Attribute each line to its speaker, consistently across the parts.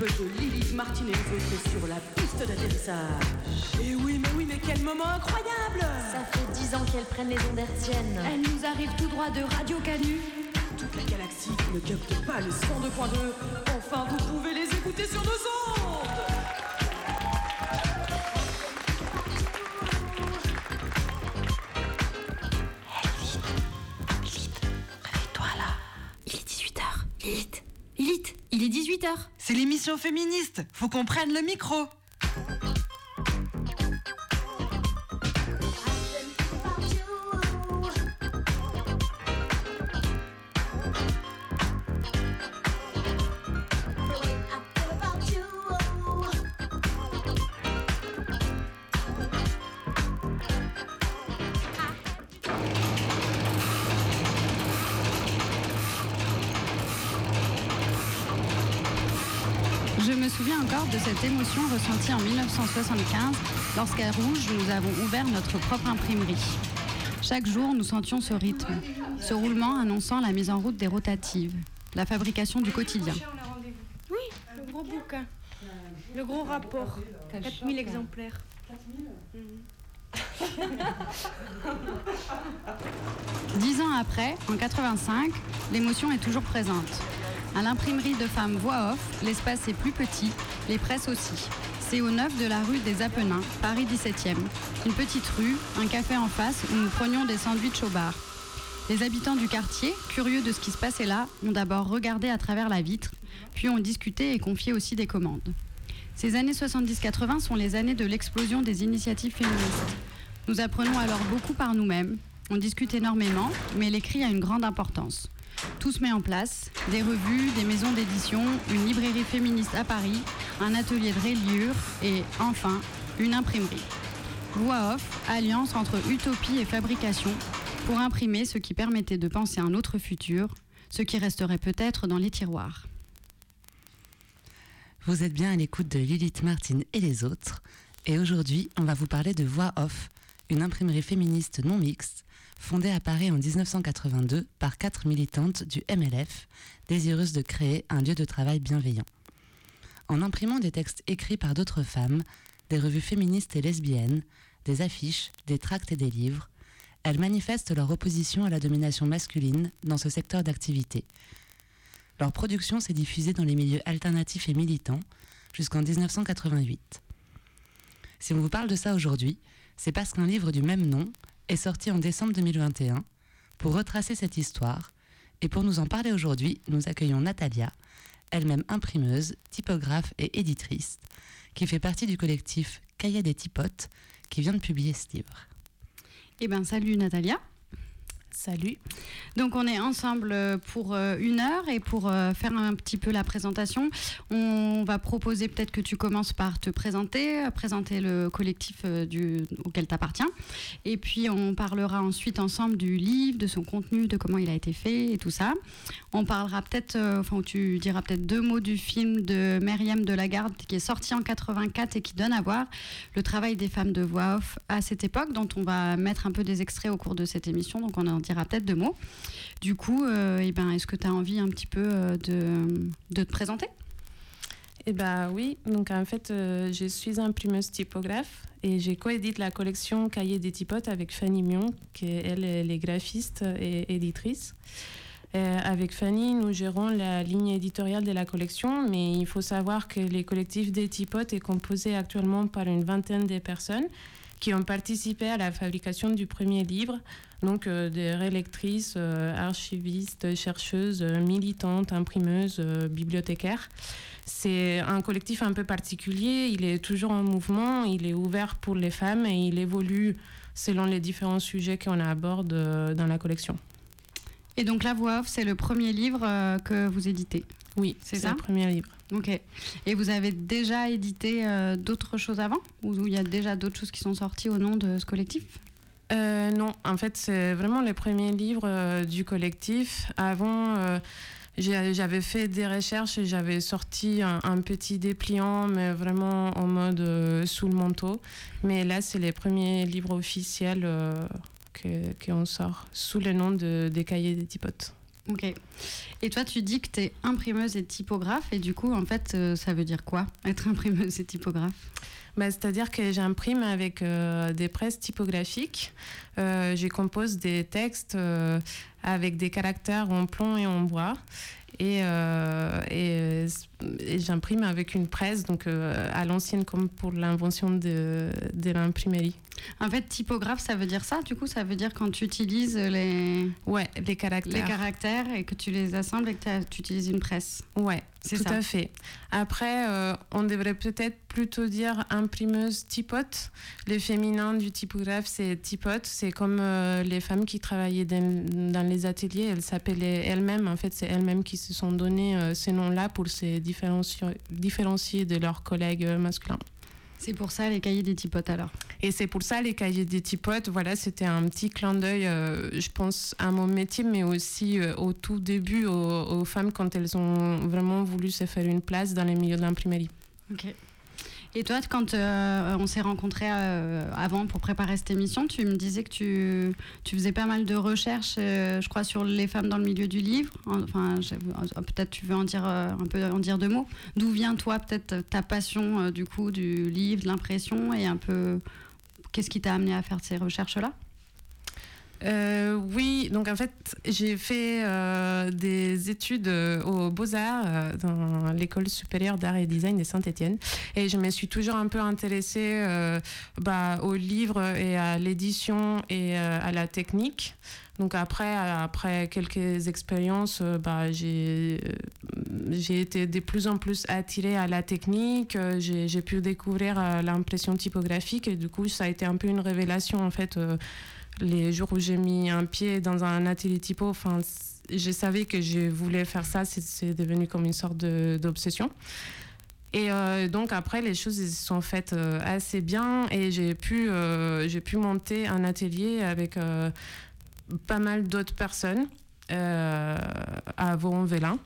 Speaker 1: de Lily Martin et les autres sur la piste d'atterrissage. Et oui, mais oui, mais quel moment incroyable
Speaker 2: Ça fait dix ans qu'elles prennent les ondes hertziennes.
Speaker 3: Elles nous arrivent tout droit de Radio Canu.
Speaker 1: Toute la galaxie ne capte pas le 102.2. Enfin, vous pouvez les écouter sur nos ondes
Speaker 4: Féministe. Faut qu'on prenne le micro.
Speaker 5: 1975 lorsqu'à Rouge, nous avons ouvert notre propre imprimerie. Chaque jour, nous sentions ce rythme, ce roulement annonçant la mise en route des rotatives, la fabrication du quotidien.
Speaker 3: Oui, le gros bouquin. Le gros rapport. 4000 exemplaires.
Speaker 5: Dix ans après, en 85, l'émotion est toujours présente. À l'imprimerie de femmes Voix Off, l'espace est plus petit, les presses aussi. C'est au 9 de la rue des Apennins, Paris 17e. Une petite rue, un café en face où nous prenions des sandwichs au bar. Les habitants du quartier, curieux de ce qui se passait là, ont d'abord regardé à travers la vitre, puis ont discuté et confié aussi des commandes. Ces années 70-80 sont les années de l'explosion des initiatives féministes. Nous apprenons alors beaucoup par nous-mêmes, on discute énormément, mais l'écrit a une grande importance. Tout se met en place, des revues, des maisons d'édition, une librairie féministe à Paris, un atelier de reliure et, enfin, une imprimerie. Voix off, alliance entre utopie et fabrication, pour imprimer ce qui permettait de penser un autre futur, ce qui resterait peut-être dans les tiroirs.
Speaker 4: Vous êtes bien à l'écoute de Lilith Martin et les autres. Et aujourd'hui, on va vous parler de Voix Off, une imprimerie féministe non mixte, fondée à Paris en 1982 par quatre militantes du MLF, désireuses de créer un lieu de travail bienveillant. En imprimant des textes écrits par d'autres femmes, des revues féministes et lesbiennes, des affiches, des tracts et des livres, elles manifestent leur opposition à la domination masculine dans ce secteur d'activité. Leur production s'est diffusée dans les milieux alternatifs et militants jusqu'en 1988. Si on vous parle de ça aujourd'hui, c'est parce qu'un livre du même nom est sorti en décembre 2021 pour retracer cette histoire. Et pour nous en parler aujourd'hui, nous accueillons Natalia, elle-même imprimeuse, typographe et éditrice, qui fait partie du collectif Cahiers des Typotes, qui vient de publier ce livre.
Speaker 5: Eh bien, salut Natalia.
Speaker 6: Salut.
Speaker 5: Donc on est ensemble pour euh, une heure et pour euh, faire un petit peu la présentation, on va proposer peut-être que tu commences par te présenter, euh, présenter le collectif auquel tu appartiens. Et puis on parlera ensuite ensemble du livre, de son contenu, de comment il a été fait et tout ça. On parlera peut-être, enfin tu diras peut-être deux mots du film de Myriam Delagarde qui est sorti en 84 et qui donne à voir le travail des femmes de voix off à cette époque, dont on va mettre un peu des extraits au cours de cette émission. Donc on en dira peut-être deux mots. Du coup, euh, eh ben, est-ce que tu as envie un petit peu euh, de, de te présenter?
Speaker 6: Eh bien oui, donc en fait, euh, je suis imprimeuse typographe et j'ai coédite la collection Cahiers des typotes avec Fanny Mion, qui est, elle, elle graphiste et éditrice. Avec Fanny, nous gérons la ligne éditoriale de la collection, mais il faut savoir que les collectifs des typotes est composé actuellement par une vingtaine de personnes qui ont participé à la fabrication du premier livre, donc euh, des relectrices, euh, archivistes, chercheuses, euh, militantes, imprimeuses, bibliothécaires. C'est un collectif un peu particulier, il est toujours en mouvement, il est ouvert pour les femmes et il évolue selon les différents sujets qu'on aborde dans la collection.
Speaker 5: Et donc La Voix Off, c'est le premier livre euh, que vous éditez?
Speaker 6: Oui,
Speaker 5: C'est
Speaker 6: c'est
Speaker 5: ça?
Speaker 6: le premier livre.
Speaker 5: Ok. Et vous avez déjà édité euh, d'autres choses avant? Ou il y a déjà d'autres choses qui sont sorties au nom de ce collectif?
Speaker 6: Euh, non, en fait, c'est vraiment les premiers livres euh, du collectif. Avant, euh, j'avais fait des recherches et j'avais sorti un, petit dépliant, mais vraiment en mode sous le manteau. Mais là, c'est les premiers livres officiels qu'on sort sous le nom de, des cahiers des typotes.
Speaker 5: Ok. Et toi, tu dis que tu es imprimeuse et typographe, et du coup, en fait, ça veut dire quoi, être imprimeuse et typographe?
Speaker 6: Bah, C'est-à-dire que j'imprime avec euh, des presses typographiques. Euh, je compose des textes avec des caractères en plomb et en bois. Et, et, et j'imprime avec une presse, donc à l'ancienne, comme pour l'invention de, de l'imprimerie.
Speaker 5: En fait, typographe, ça veut dire ça, du coup, ça veut dire quand tu utilises les...
Speaker 6: Ouais, les caractères.
Speaker 5: Les caractères et que tu les assembles et que tu utilises une presse?
Speaker 6: Ouais, c'est tout à fait. Après, euh, on devrait peut-être plutôt dire imprimeuse typote. Le féminin du typographe, c'est typote. C'est comme euh, les femmes qui travaillaient dans, les ateliers. Elles s'appelaient elles-mêmes. En fait, c'est elles-mêmes qui se sont donné euh, ces noms-là pour se différencier, différencier de leurs collègues masculins.
Speaker 5: C'est pour ça les cahiers des typotes alors?
Speaker 6: Et c'est pour ça les cahiers des typotes, voilà, c'était un petit clin d'œil, euh, je pense, à mon métier, mais aussi euh, au tout début aux, femmes quand elles ont vraiment voulu se faire une place dans les milieux de l'imprimerie.
Speaker 5: Ok. Et toi, quand euh, on s'est rencontrés euh, avant pour préparer cette émission, tu me disais que tu, tu faisais pas mal de recherches, euh, je crois, sur les femmes dans le milieu du livre. Enfin, peut-être tu veux en dire un peu en dire deux mots. D'où vient toi peut-être ta passion du coup du livre, de l'impression et un peu qu'est-ce qui t'a amené à faire ces recherches-là?
Speaker 6: Euh, oui, donc en fait, j'ai fait euh, des études euh, aux Beaux-Arts dans l'école supérieure d'art et design de Saint-Étienne. Et je me suis toujours un peu intéressée bah, aux livres et à l'édition et à la technique. Donc après, après quelques expériences, bah, j'ai été de plus en plus attirée à la technique. J'ai pu découvrir l'impression typographique et du coup, ça a été un peu une révélation en fait les jours où j'ai mis un pied dans un atelier typo, enfin, je savais que je voulais faire ça, c'est devenu comme une sorte d'obsession. Et euh, donc après, les choses se sont faites euh, assez bien et j'ai pu, euh, pu monter un atelier avec pas mal d'autres personnes à Vaux-en-Velin.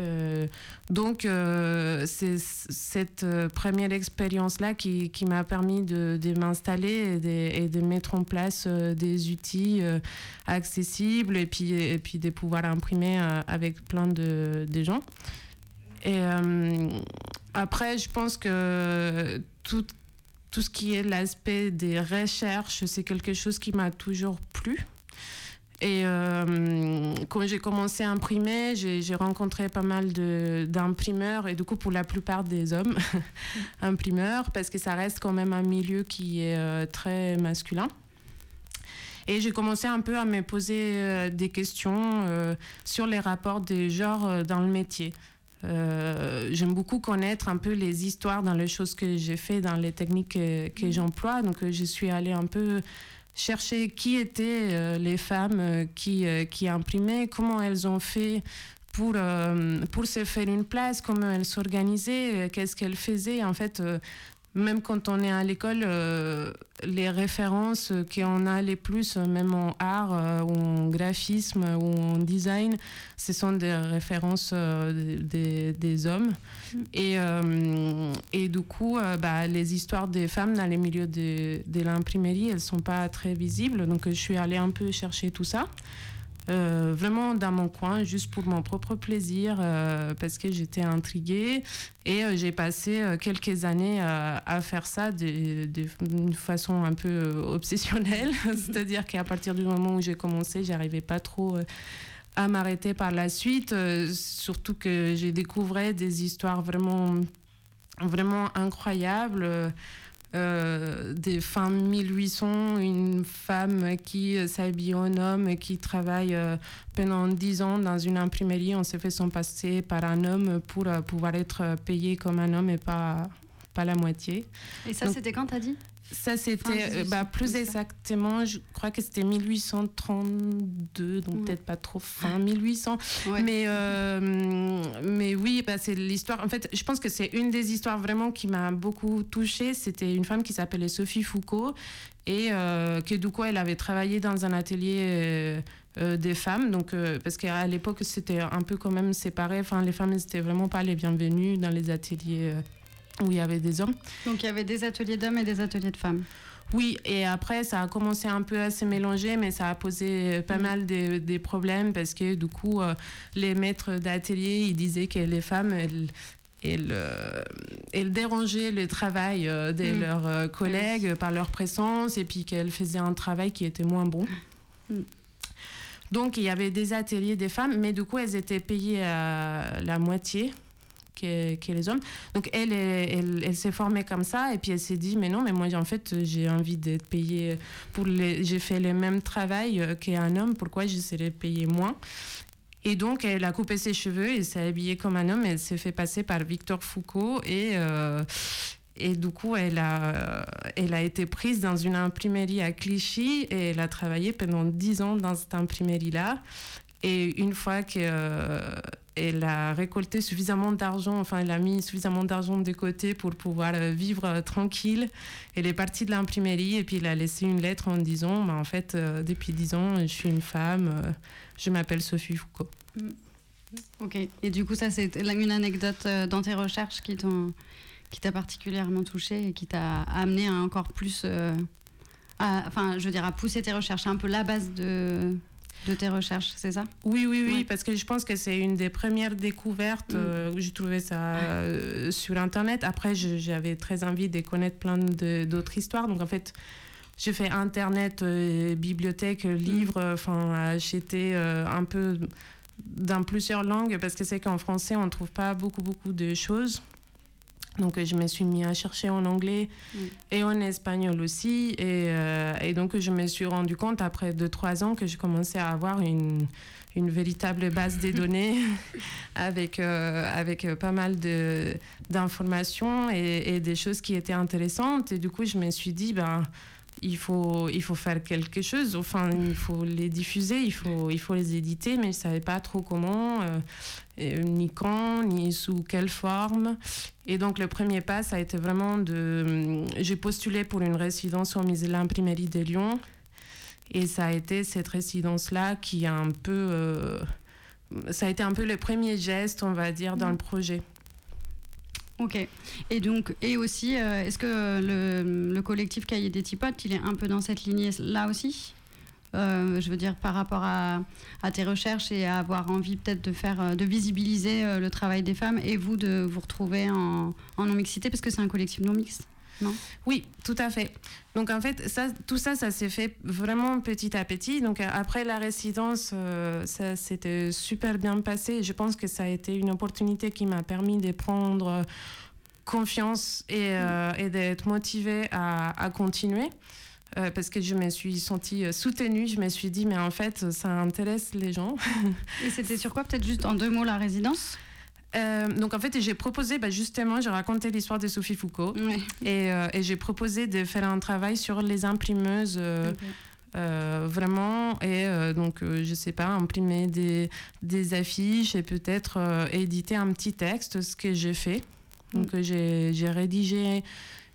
Speaker 6: Euh, donc, euh, c'est cette euh, première expérience-là qui, qui m'a permis de, de m'installer et, et, de mettre en place des outils accessibles et puis, et puis de pouvoir imprimer avec plein de, de gens. Et après, je pense que tout, tout ce qui est l'aspect des recherches, c'est quelque chose qui m'a toujours plu. Et euh, quand j'ai commencé à imprimer, j'ai rencontré pas mal d'imprimeurs, et du coup pour la plupart des hommes imprimeurs, parce que ça reste quand même un milieu qui est euh, très masculin. Et j'ai commencé un peu à me poser euh, des questions sur les rapports des genres dans le métier. J'aime beaucoup connaître un peu les histoires dans les choses que j'ai fait, dans les techniques que, que j'emploie. Donc je suis allée un peu chercher qui étaient euh, les femmes euh, qui, euh, qui imprimaient, comment elles ont fait pour, pour se faire une place, comment elles s'organisaient, qu'est-ce qu'elles faisaient. En fait, même quand on est à l'école, euh, les références qu'on a les plus, même en art euh, ou en graphisme ou en design, ce sont des références euh, des, des, hommes. Mm. Et, et du coup, bah, les histoires des femmes dans les milieux de, de l'imprimerie, elles ne sont pas très visibles. Donc, je suis allée un peu chercher tout ça. Euh, vraiment dans mon coin, juste pour mon propre plaisir, euh, parce que j'étais intriguée. Et euh, j'ai passé quelques années à faire ça d'une façon un peu obsessionnelle. C'est-à-dire qu'à partir du moment où j'ai commencé, j'arrivais pas trop à m'arrêter par la suite. surtout que j'ai découvert des histoires vraiment, vraiment incroyables. Euh, des fins 1800, une femme qui s'habille en homme, qui travaille euh, pendant 10 ans dans une imprimerie. On s'est fait son passer par un homme pour euh, pouvoir être payé comme un homme et pas, pas la moitié.
Speaker 5: Et ça, c'était quand, t'as dit?
Speaker 6: Ça, c'était euh, bah, plus exactement, je crois que c'était 1832, donc peut-être pas trop fin 1800. Mais, euh, mais oui, bah, c'est l'histoire. En fait, je pense que c'est une des histoires vraiment qui m'a beaucoup touchée. C'était une femme qui s'appelait Sophie Foucault et euh, que du coup, elle avait travaillé dans un atelier. des femmes, donc parce qu'à l'époque c'était un peu quand même séparé. Enfin, les femmes n'étaient vraiment pas les bienvenues dans les ateliers où il y avait des hommes.
Speaker 5: Donc il y avait des ateliers d'hommes et des ateliers de femmes.
Speaker 6: Oui, et après, ça a commencé un peu à se mélanger, mais ça a posé pas mal de, des problèmes parce que du coup, euh, les maîtres d'atelier, ils disaient que les femmes, elles, elles, euh, elles dérangeaient le travail euh, de
Speaker 5: Mm.
Speaker 6: leurs euh, collègues par leur présence et puis qu'elles faisaient un travail qui était moins bon.
Speaker 5: Mm.
Speaker 6: Donc, il y avait des ateliers des femmes, mais du coup, elles étaient payées à la moitié que, que les hommes. Donc, elle, elle, elle, s'est formée comme ça, et puis elle s'est dit, mais non, mais moi, en fait, j'ai envie d'être payée pour les... J'ai fait le même travail euh, qu'un homme, pourquoi je serais payée moins? Et donc, elle a coupé ses cheveux et s'est habillée comme un homme. Elle s'est fait passer par Victor Foucault et, euh, et du coup, elle a, elle a été prise dans une imprimerie à Clichy et elle a travaillé pendant dix ans dans cette imprimerie-là. Et une fois qu'elle a récolté suffisamment d'argent, enfin, elle a mis suffisamment d'argent de côté pour pouvoir euh, vivre euh, tranquille, elle est partie de l'imprimerie et puis elle a laissé une lettre en disant bah, En fait, euh, depuis dix ans, je suis une femme, je m'appelle Sophie Foucault.
Speaker 5: Ok. Et du coup, ça, c'est une anecdote dans tes recherches qui t'a particulièrement touché et qui t'a amené à encore plus, enfin, je veux dire, à pousser tes recherches. Un peu la base de, de tes recherches, c'est ça?
Speaker 6: Oui, oui, oui,
Speaker 5: Ouais.
Speaker 6: parce que je pense que c'est une des premières découvertes
Speaker 5: Mm.
Speaker 6: euh, où j'ai trouvé ça euh, sur Internet. Après, j'avais très envie de connaître plein d'autres histoires. Donc, en fait, j'ai fait Internet, euh, bibliothèque, livres, enfin, acheter euh, un peu dans plusieurs langues parce que c'est qu'en français, on ne trouve pas beaucoup, beaucoup de choses. Donc, je me suis mis à chercher en anglais
Speaker 5: Mm.
Speaker 6: et en espagnol aussi. Et, euh, et donc, je me suis rendu compte après 2-3 ans que je commençais à avoir une, une véritable base de données avec, euh, avec pas mal de- d'informations et, et des choses qui étaient intéressantes. Et du coup, je me suis dit, ben, il faut, il faut faire quelque chose. Enfin, il faut les diffuser, il faut, il faut les éditer, mais je ne savais pas trop comment, euh, ni quand, ni sous quelle forme. Et donc, le premier pas, ça a été vraiment de. J'ai postulé pour une résidence au musée de l'imprimerie de Lyon. Et ça a été cette résidence-là qui a un peu. euh, ça a été un peu le premier geste, on va dire, dans le projet.
Speaker 5: Ok. Et donc, et aussi, euh, est-ce que le, le collectif Cahier des Tipotes, il est un peu dans cette lignée-là aussi? Euh, Je veux dire, par rapport à, tes recherches et à avoir envie peut-être de faire, euh, de visibiliser euh, le travail des femmes et vous de vous retrouver en, en non-mixité, parce que c'est un collectif non-mixte.
Speaker 6: Oui, tout à fait. Donc en fait, ça, tout ça, ça s'est fait vraiment petit à petit. Donc après la résidence, ça s'était super bien passé. Je pense que ça a été une opportunité qui m'a permis de prendre confiance et, et d'être motivée à, à continuer. Euh, parce que je me suis sentie euh, soutenue, je me suis dit, mais en fait, ça intéresse les gens.
Speaker 5: Et c'était sur quoi? Peut-être juste en deux mots la résidence?
Speaker 6: Euh, donc en fait, j'ai proposé, bah, justement, j'ai raconté l'histoire de Sophie Foucault. Et, euh, et j'ai proposé de faire un travail sur les imprimeuses, euh, vraiment. Et donc, je sais pas, imprimer des, des affiches et peut-être éditer un petit texte, ce que j'ai fait. Donc, euh, j'ai j'ai rédigé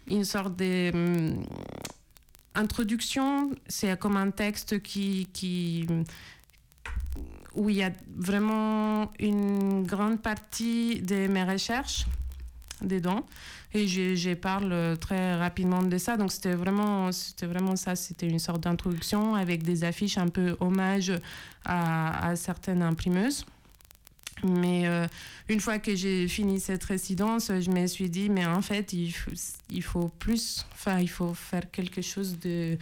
Speaker 6: une sorte de. Introduction, c'est comme un texte qui, qui, où il y a vraiment une grande partie de mes recherches dedans. Et je, parle très rapidement de ça. Donc c'était vraiment, vraiment ça. C'était une sorte d'introduction avec des affiches un peu hommage à, à certaines imprimeuses. Mais euh, une fois que j'ai fini cette résidence, je me suis dit, mais en fait, il faut, il faut plus, enfin, il faut faire quelque chose de.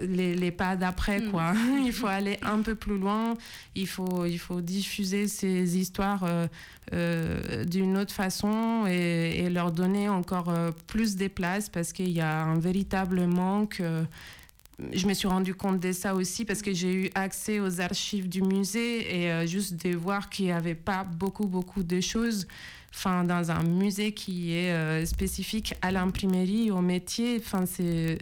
Speaker 6: Les, les pas d'après,
Speaker 5: Mm.
Speaker 6: quoi. il faut aller un peu plus loin, il faut, il faut diffuser ces histoires euh, euh, d'une autre façon et, et leur donner encore plus de place parce qu'il y a un véritable manque. Je me suis rendu compte de ça aussi parce que j'ai eu accès aux archives du musée et euh, juste de voir qu'il n'y avait pas beaucoup, beaucoup de choses enfin, dans un musée qui est euh, spécifique à l'imprimerie, au métier. Enfin, c'est.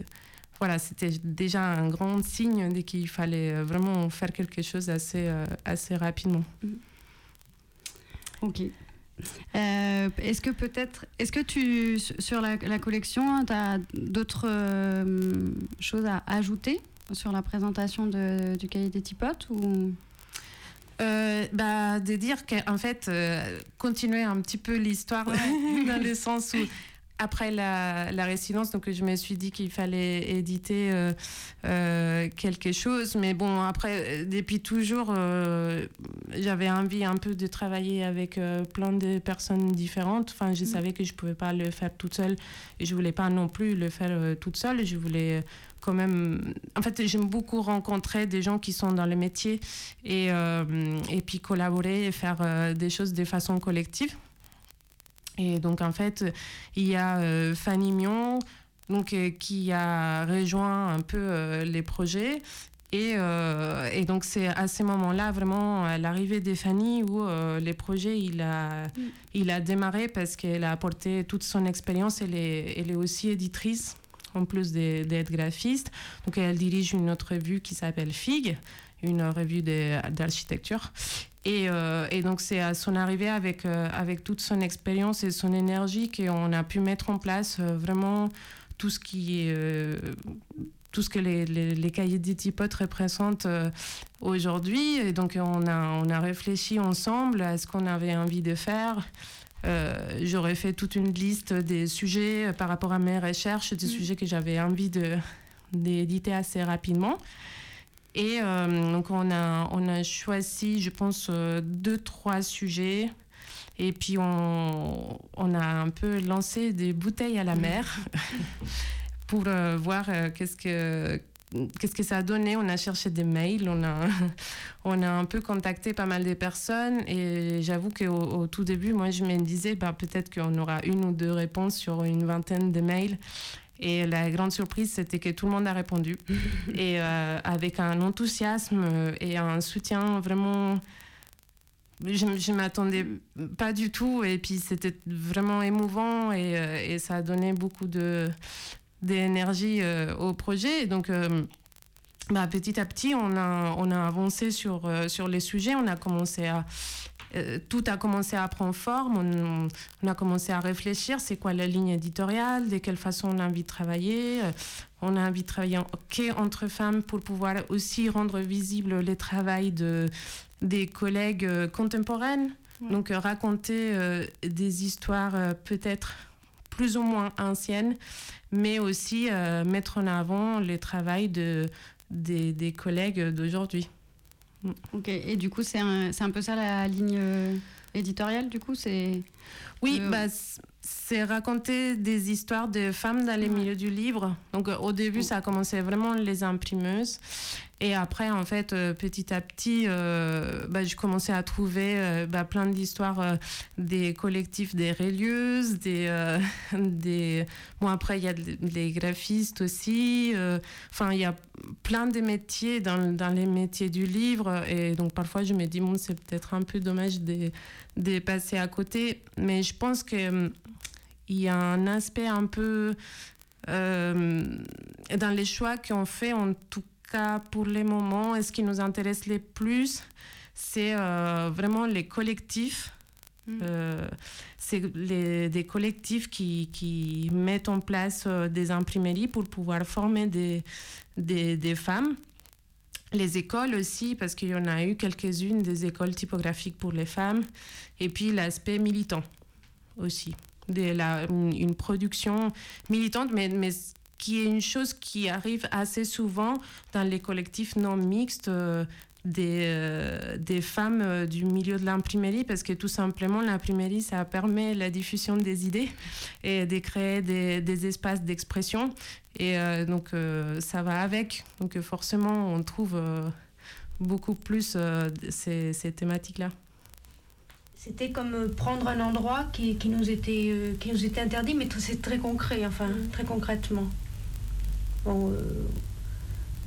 Speaker 6: Voilà, c'était déjà un grand signe de qu'il fallait euh, vraiment faire quelque chose assez, assez rapidement.
Speaker 5: Ok. Euh, est-ce que peut-être, est-ce que tu, sur la, la collection, tu as d'autres euh, choses à ajouter sur la présentation de- du cahier des tipotes ou...
Speaker 6: Euh, bah, de dire qu'en fait, continuer un petit peu l'histoire dans le sens où, après la, la, résidence, donc je me suis dit qu'il fallait éditer euh, euh, quelque chose. Mais bon, après, depuis toujours, euh, j'avais envie un peu de travailler avec plein de personnes différentes. Enfin, je mm. savais que je pouvais pas le faire toute seule et je voulais pas non plus le faire toute seule. Je voulais quand même. En fait, j'aime beaucoup rencontrer des gens qui sont dans le métier et, et puis collaborer et faire des choses de façon collective. Et donc, en fait, il y a euh, Fanny Mion donc, euh, qui a rejoint un peu euh, les projets. Et, et, donc, c'est à ce moment-là, vraiment, à l'arrivée de Fanny, où les projets, il a, mm. il a démarré parce qu'elle a apporté toute son expérience. Elle est, elle est aussi éditrice, en plus d'être graphiste. Donc, elle dirige une autre revue qui s'appelle FIG, une revue d'architecture. Et, euh, et, donc, c'est à son arrivée avec, euh, avec toute son expérience et son énergie qu'on a pu mettre en place euh, vraiment tout ce qui tout ce que les, les, cahiers d'étipote représentent aujourd'hui. Et donc, on a, on a réfléchi ensemble à ce qu'on avait envie de faire. J'aurais fait toute une liste des sujets par rapport à mes recherches, des mmh. sujets que j'avais envie d'éditer assez rapidement. Et euh, donc, on a, on a choisi, je pense, euh, deux, trois sujets. Et puis, on, on a un peu lancé des bouteilles à la mer pour euh, voir qu'est-ce que qu'est-ce que ça a donné On a cherché des mails, on a, on a un peu contacté pas mal de personnes et j'avoue qu'au au tout début, moi, je me disais bah, peut-être qu'on aura une ou deux réponses sur une vingtaine de mails. Et la grande surprise, c'était que tout le monde a répondu. et euh, avec un enthousiasme et un soutien vraiment. Je ne m'attendais pas du tout. Et puis, c'était vraiment émouvant et, euh, et, ça a donné beaucoup d'énergie euh, au projet. donc. Bah, petit à petit, on a, on a avancé sur, sur les sujets, on a commencé à, euh, tout a commencé à prendre forme. On, a commencé à réfléchir, c'est quoi la ligne éditoriale, de quelle façon on a envie de travailler. Euh, on a envie de travailler entre femmes pour pouvoir aussi rendre visible les travail de, des collègues euh, contemporaines. Donc raconter des histoires peut-être plus ou moins anciennes, mais aussi mettre en avant les travail de, des, des collègues d'aujourd'hui.
Speaker 5: Ok, et du coup, c'est un, un, peu ça la ligne euh, éditoriale, du coup c'est
Speaker 6: Oui, bah, c'est raconter des histoires de femmes dans les milieux du livre. Donc euh, au début, ça a commencé vraiment les imprimeuses. Et après, en fait, euh, petit à petit, euh, bah, je commençais à trouver euh, bah, plein d'histoires des collectifs des relieuses, des, des... Bon, après, il y a des graphistes aussi. Enfin, il y a plein de métiers dans, dans, les métiers du livre. Et donc, parfois, je me dis, bon, c'est peut-être un peu dommage de, de, passer à côté. Mais je pense que il y a un aspect un peu dans les choix qu'on fait, en tout pour les moments, ce qui nous intéresse le plus, c'est euh, vraiment les collectifs. Mm. Euh, c'est des collectifs qui, qui, mettent en place euh, des imprimeries pour pouvoir former des, des, des, femmes. Les écoles aussi, parce qu'il y en a eu quelques-unes des écoles typographiques pour les femmes. Et puis l'aspect militant aussi. De la, une, production militante, mais, mais qui est une chose qui arrive assez souvent dans les collectifs non mixtes euh, des, euh, des femmes euh, du milieu de l'imprimerie, parce que tout simplement, l'imprimerie, ça permet la diffusion des idées et de créer des, des espaces d'expression. Et donc, ça va avec. Donc, forcément, on trouve beaucoup plus ces, ces thématiques-là.
Speaker 3: C'était comme prendre un endroit qui, qui, nous était, qui nous était interdit, mais c'est très concret, enfin, très concrètement. Bon, euh,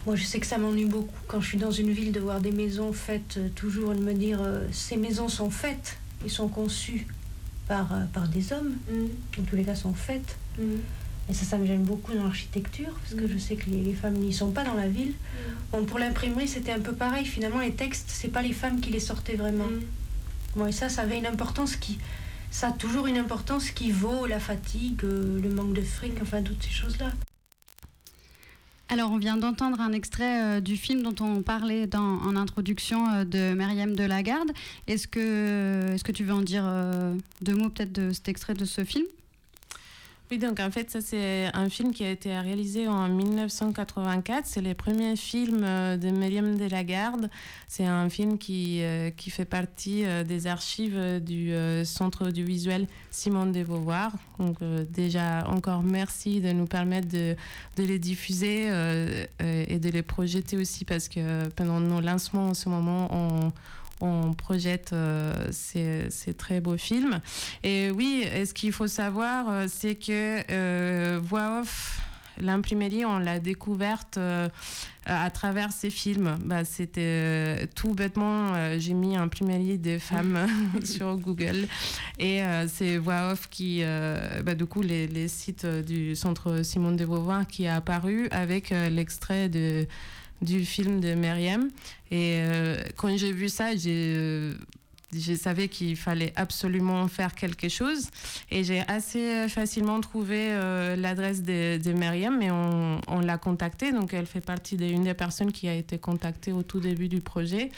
Speaker 3: moi, je sais que ça m'ennuie beaucoup quand je suis dans une ville de voir des maisons faites, euh, toujours de me dire euh, ces maisons sont faites et sont conçues par, par des hommes, mm. en tous les cas sont faites. Mm. Et ça, ça me gêne beaucoup dans l'architecture, parce que mm. je sais que les, femmes n'y sont pas dans la ville. Bon, pour l'imprimerie, c'était un peu pareil. Finalement, les textes, c'est pas les femmes qui les sortaient vraiment. Bon, et ça, ça avait une importance qui. Ça a toujours une importance qui vaut la fatigue, le manque de fric, enfin, toutes ces choses-là.
Speaker 5: Alors, on vient d'entendre un extrait euh, du film dont on parlait dans, en introduction euh, de Myriam Delagarde. Est-ce que, est que tu veux en dire euh, deux mots peut-être de cet extrait de ce film?
Speaker 6: Oui, donc en fait, ça c'est un film qui a été réalisé en 1984. C'est le premier film euh, de Myriam Delagarde. C'est un film qui, euh, qui fait partie euh, des archives du Centre audiovisuel Simone de Beauvoir. Donc déjà, encore merci de nous permettre de, de les diffuser et de les projeter aussi parce que pendant nos lancements en ce moment, on on projette euh, ces, très beaux films. Et oui, ce qu'il faut savoir, euh, c'est que euh, Voix off, l'imprimerie, on l'a découverte à travers ces films. Bah, C'était tout bêtement, j'ai mis imprimerie des femmes sur Google. Et c'est Voix off qui, bah, du coup, les, les, sites du centre Simone de Beauvoir qui a apparu avec l'extrait de du film de Myriam. Et euh, quand j'ai vu ça, j'ai euh, je savais qu'il fallait absolument faire quelque chose. Et j'ai assez facilement trouvé euh, l'adresse de, de Myriam et on, on l'a contactée. Donc elle fait partie d'une des personnes qui a été contactée au tout début du projet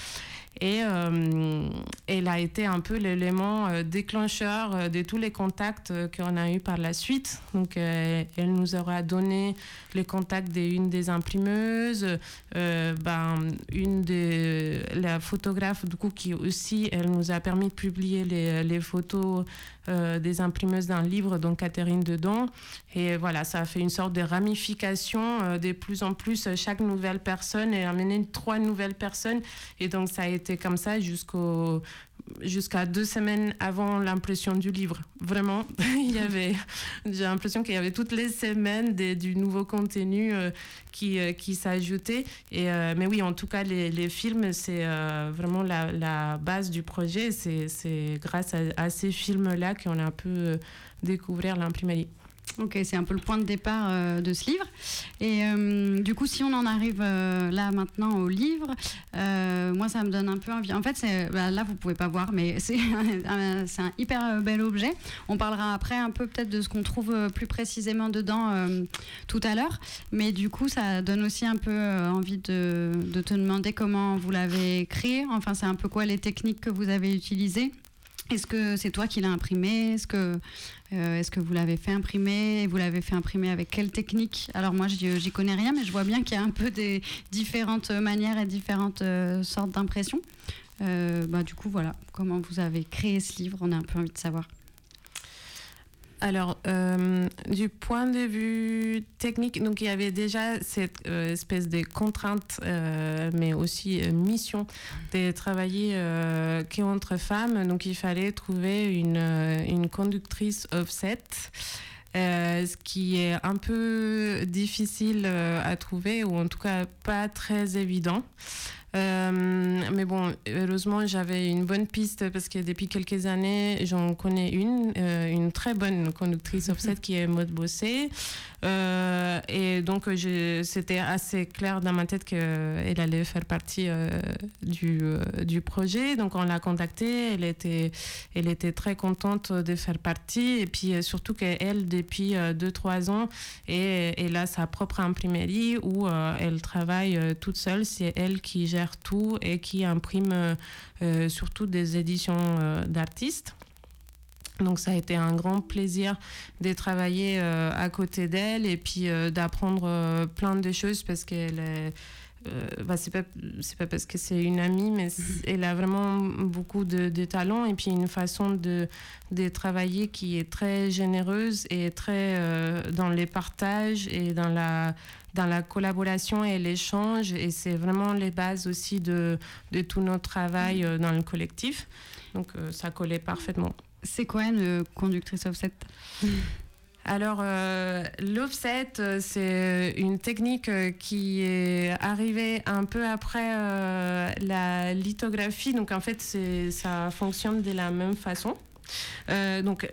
Speaker 6: et euh, elle a été un peu l'élément euh, déclencheur euh, de tous les contacts qu'on a eu par la suite. Donc, elle nous aura donné les contacts d'une des imprimeuses, ben, une des la photographe du coup qui aussi, elle nous a permis de publier les photos euh, des imprimeuses d'un livre, dont Catherine Dedon. Et voilà, ça a fait une sorte de ramification. Euh, de plus en plus, chaque nouvelle personne a amené trois nouvelles personnes. Et donc, ça a été comme ça jusqu'au jusqu'à deux semaines avant l'impression du livre. Vraiment, il y avait, j'ai l'impression qu'il y avait toutes les semaines des, du nouveau contenu euh, qui, euh, qui s'ajoutait. Et, euh, mais oui, en tout cas, les, les films, c'est vraiment la, la, base du projet. C'est grâce à, à ces films-là qu'on a un peu découvert l'imprimerie.
Speaker 5: Ok, c'est un peu le point de départ euh, de ce livre. Et euh, du coup, si on en arrive euh, là maintenant au livre, moi, ça me donne un peu envie. En fait, bah, là, vous pouvez pas voir, mais c'est un, hyper bel objet. On parlera après un peu peut-être de ce qu'on trouve plus précisément dedans tout à l'heure. Mais du coup, ça donne aussi un peu envie de, de te demander comment vous l'avez créé. Enfin, c'est un peu quoi les techniques que vous avez utilisées est-ce que c'est toi qui l'as imprimé? Est-ce que, euh, que vous l'avez fait imprimer? Vous l'avez fait imprimer avec quelle technique? Alors moi, j'y connais rien, mais je vois bien qu'il y a un peu des différentes manières et différentes euh, sortes d'impressions. Euh, bah, du coup, voilà, comment vous avez créé ce livre? On a un peu envie de savoir.
Speaker 6: Alors, euh, du point de vue technique, donc il y avait déjà cette euh, espèce de contrainte, euh, mais aussi mission de travailler qu'entre femmes. Donc, il fallait trouver une, une conductrice offset. ce qui est un peu difficile à trouver ou en tout cas pas très évident. Euh, mais bon, heureusement, j'avais une bonne piste parce que depuis quelques années, j'en connais une, euh, une très bonne conductrice offset qui est Maud Bossé. Euh, et donc, c'était assez clair dans ma tête qu'elle allait faire partie du, du projet. Donc, on l'a contactée. Elle était, elle était très contente de faire partie. Et puis, surtout qu'elle, depuis 2-3 ans, et, elle a sa propre imprimerie où elle travaille toute seule. C'est elle qui gère tout et qui imprime euh, euh, surtout des éditions euh, d'artistes. Donc ça a été un grand plaisir de travailler à côté d'elle et puis d'apprendre plein de choses parce qu'elle est... bah c'est pas pas parce que c'est une amie mais elle a vraiment beaucoup de, de, talent et puis une façon de, de travailler qui est très généreuse et très dans les partages et dans la dans la collaboration et l'échange. Et c'est vraiment les bases aussi de, de tout notre travail euh, dans le collectif. Donc euh, ça collait parfaitement.
Speaker 5: C'est quoi une conductrice offset
Speaker 6: alors, euh, l'offset, c'est une technique qui est arrivée un peu après la lithographie. Donc, en fait, ça fonctionne de la même façon.
Speaker 5: donc,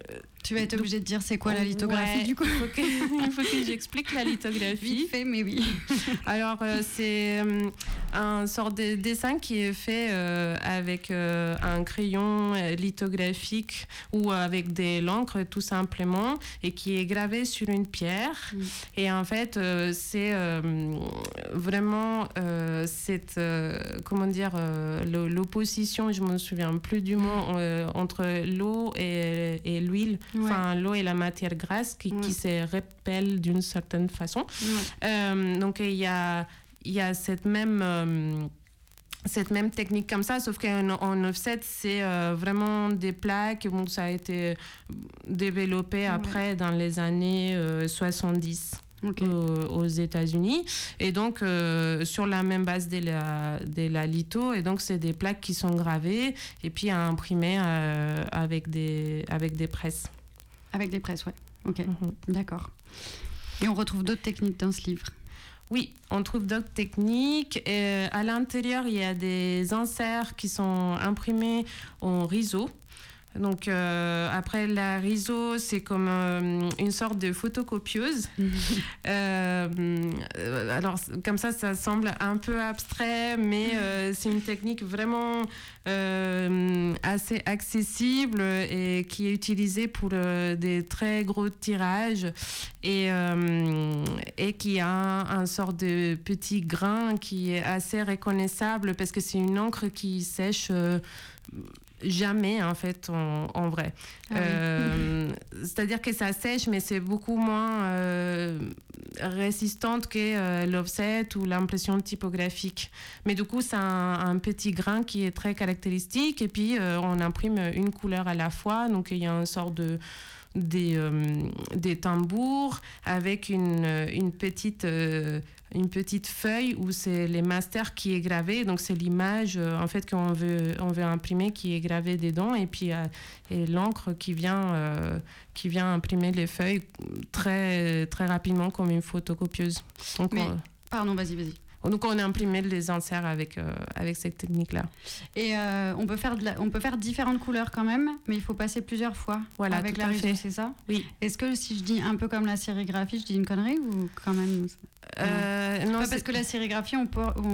Speaker 5: tu vas être obligé de dire c'est quoi la lithographie du coup
Speaker 6: Il faut que, j'explique la lithographie.
Speaker 5: Vite fait, mais oui.
Speaker 6: Alors, euh, c'est euh, un sort de dessin qui est fait euh, avec un crayon lithographique ou avec des l'encre tout simplement et qui est gravé sur une pierre. Mm. Et en fait, c'est vraiment cette, comment dire, l'opposition, je me souviens plus du mot, entre l'eau et, et l'huile. Enfin, l'eau est la matière grasse qui, se répelle d'une certaine façon. Euh, donc il y a, y a cette même euh, cette même technique comme ça, sauf qu'en en offset, c'est euh, vraiment des plaques. Bon, ça a été développé après dans les années euh, 70
Speaker 5: Ok.
Speaker 6: euh, aux États-Unis. Et donc, sur la même base de la, de la litho. Et donc, c'est des plaques qui sont gravées et puis imprimées avec, des, avec des presses.
Speaker 5: Avec des presses, ouais. Ok,
Speaker 6: Mhm.
Speaker 5: d'accord. Et on retrouve d'autres techniques dans ce livre.
Speaker 6: Oui, on trouve d'autres techniques. Euh, à l'intérieur, il y a des inserts qui sont imprimés en riso. Donc euh, après la riso, c'est comme euh, une sorte de photocopieuse. Euh, alors comme ça, ça semble un peu abstrait, mais euh, c'est une technique vraiment assez accessible et qui est utilisée pour des très gros tirages et, et qui a un, un sort de petit grain qui est assez reconnaissable parce que c'est une encre qui sèche jamais en fait en, en vrai.
Speaker 5: Ah oui.
Speaker 6: Euh, C'est-à-dire que ça sèche mais c'est beaucoup moins euh, résistante que euh, l'offset ou l'impression typographique. Mais du coup, c'est un, un petit grain qui est très caractéristique et puis euh, on imprime une couleur à la fois. Donc il y a une sorte de des, euh, des tambours avec une, euh, une, petite, euh, une petite feuille où c'est les masters qui est gravé. Donc c'est l'image euh, en fait qu'on veut, on veut imprimer qui est gravée dedans et puis euh, et l'encre qui vient, euh, qui vient imprimer les feuilles très, très rapidement comme une photocopieuse. Donc,
Speaker 5: Mais-
Speaker 6: on,
Speaker 5: Pardon, vas-y, vas-y.
Speaker 6: Donc on a imprimé les inserts avec, euh, avec cette technique-là.
Speaker 5: Et euh, on, peut faire de la- on peut faire différentes couleurs quand même, mais il faut passer plusieurs fois
Speaker 6: Voilà,
Speaker 5: avec la
Speaker 6: fait.
Speaker 5: c'est ça?
Speaker 6: Oui.
Speaker 5: Est-ce que si je dis un peu comme la sérigraphie, je dis une connerie ou quand même
Speaker 6: Euh, non,
Speaker 5: Pas parce que la sérigraphie, on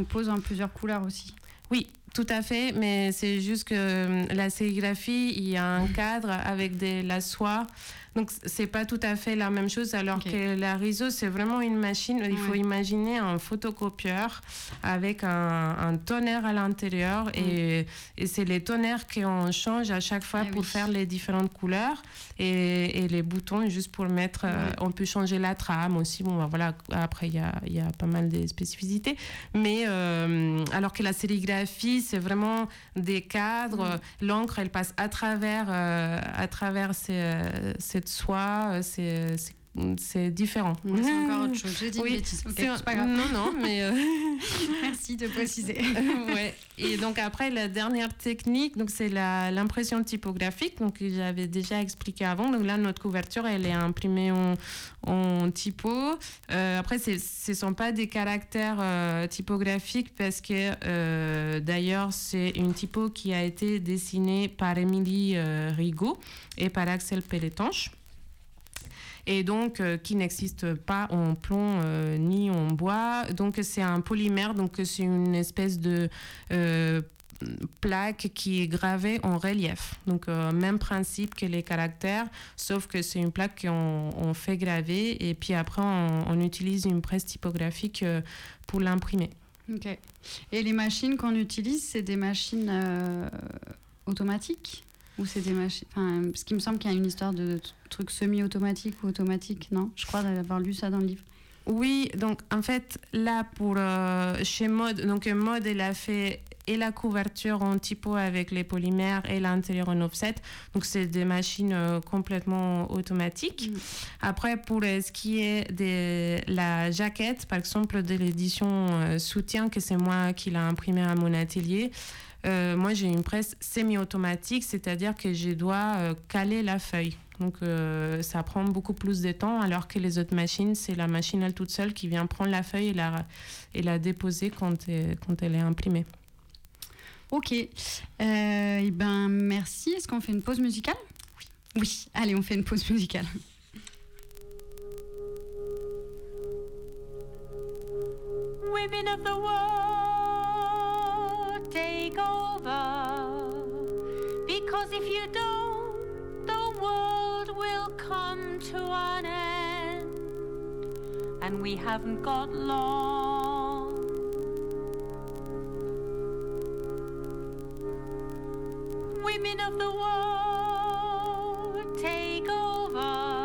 Speaker 5: pose en plusieurs couleurs aussi?
Speaker 6: Oui, tout à fait, mais c'est juste que euh, la sérigraphie, il y a un cadre avec de la soie. Donc, c'est pas tout à fait la même chose, alors que la riso, c'est vraiment une machine. Il faut imaginer un photocopieur avec un, un tonnerre à l'intérieur. Et, et c'est les tonnerres qu'on change à chaque fois
Speaker 5: Mm. Ah
Speaker 6: pour
Speaker 5: oui.
Speaker 6: faire les différentes couleurs. Et, et les boutons, juste pour mettre. euh, on peut changer la trame aussi. Bon, ben voilà, après, il y a, y a pas mal de spécificités. Mais euh, alors que la sérigraphie, c'est vraiment des cadres. L'encre, elle passe à travers, euh, à travers ces, euh, cette soie. euh, C'est, c'est, différent.
Speaker 5: C'est encore autre chose. J'ai dit
Speaker 6: Oui,
Speaker 5: une bêtise. Ok,
Speaker 6: c'est-
Speaker 5: c'est pas grave.
Speaker 6: Non, non, mais. euh,
Speaker 5: Merci de préciser.
Speaker 6: ouais. Et donc après, la dernière technique, donc c'est la- l'impression typographique, donc j'avais déjà expliqué avant. Donc là, notre couverture, elle est imprimée en, en typo. Euh, après, c'est- ce ne sont pas des caractères euh, typographiques parce que euh, d'ailleurs, c'est une typo qui a été dessinée par Émilie euh, Rigaud et par Axel Pelletanche et donc euh, qui n'existe pas en plomb euh, ni en bois. Donc c'est un polymère, donc c'est une espèce de euh, plaque qui est gravée en relief. Donc même principe que les caractères, sauf que c'est une plaque qu'on on fait graver et puis après on, utilise une presse typographique pour l'imprimer.
Speaker 5: Ok. Et les machines qu'on utilise, c'est des machines automatiques? Ou c'est des machines. Enfin, parce qu'il me semble qu'il y a une histoire de trucs semi-automatiques ou automatiques, non? Je crois d'avoir lu ça dans le livre.
Speaker 6: Oui, donc en fait, là, pour euh, chez Mode, donc Mode, elle a fait et la couverture en typo avec les polymères et l'intérieur en offset. Donc, c'est des machines euh, complètement automatiques.
Speaker 5: Mm.
Speaker 6: Après, pour euh, ce qui est de la jaquette, par exemple, de l'édition soutien, que c'est moi qui l'ai imprimé à mon atelier, euh, moi, j'ai une presse semi-automatique, c'est-à-dire que je dois euh, caler la feuille. Donc, euh, ça prend beaucoup plus de temps, alors que les autres machines, c'est la machine elle toute seule qui vient prendre la feuille et la, et la déposer quand, quand elle est imprimée.
Speaker 5: Ok. Euh, et ben, merci. Est-ce qu'on fait une pause musicale? Oui. Oui. Allez, on fait une pause musicale.
Speaker 7: Women of the world, take over. Because if you don't, the world will come to an end. And we haven't got long. Women of the world, take over.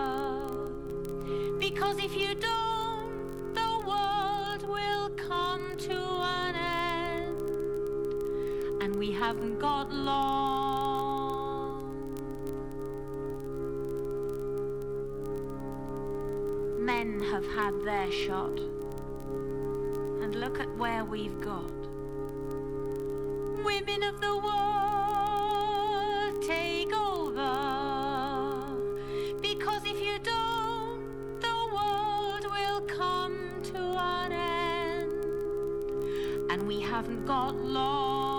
Speaker 7: And we haven't got long. Men have had their shot. And look at where we've got. Women of the world, take over. Because if you don't, the world will come to an end. And we haven't got long.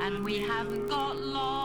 Speaker 7: And we haven't got long.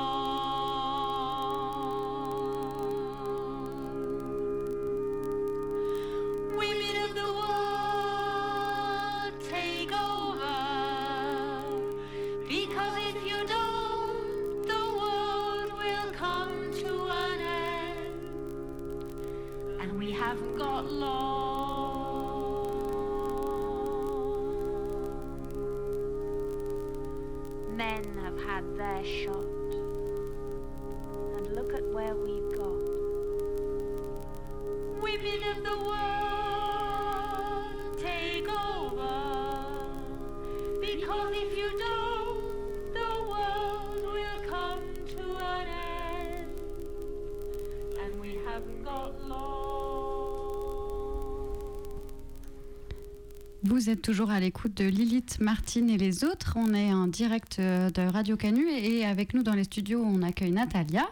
Speaker 5: Toujours à l'écoute de Lilith, Martine et les autres. On est en direct euh, de Radio Canu et avec nous dans les studios, on accueille Natalia.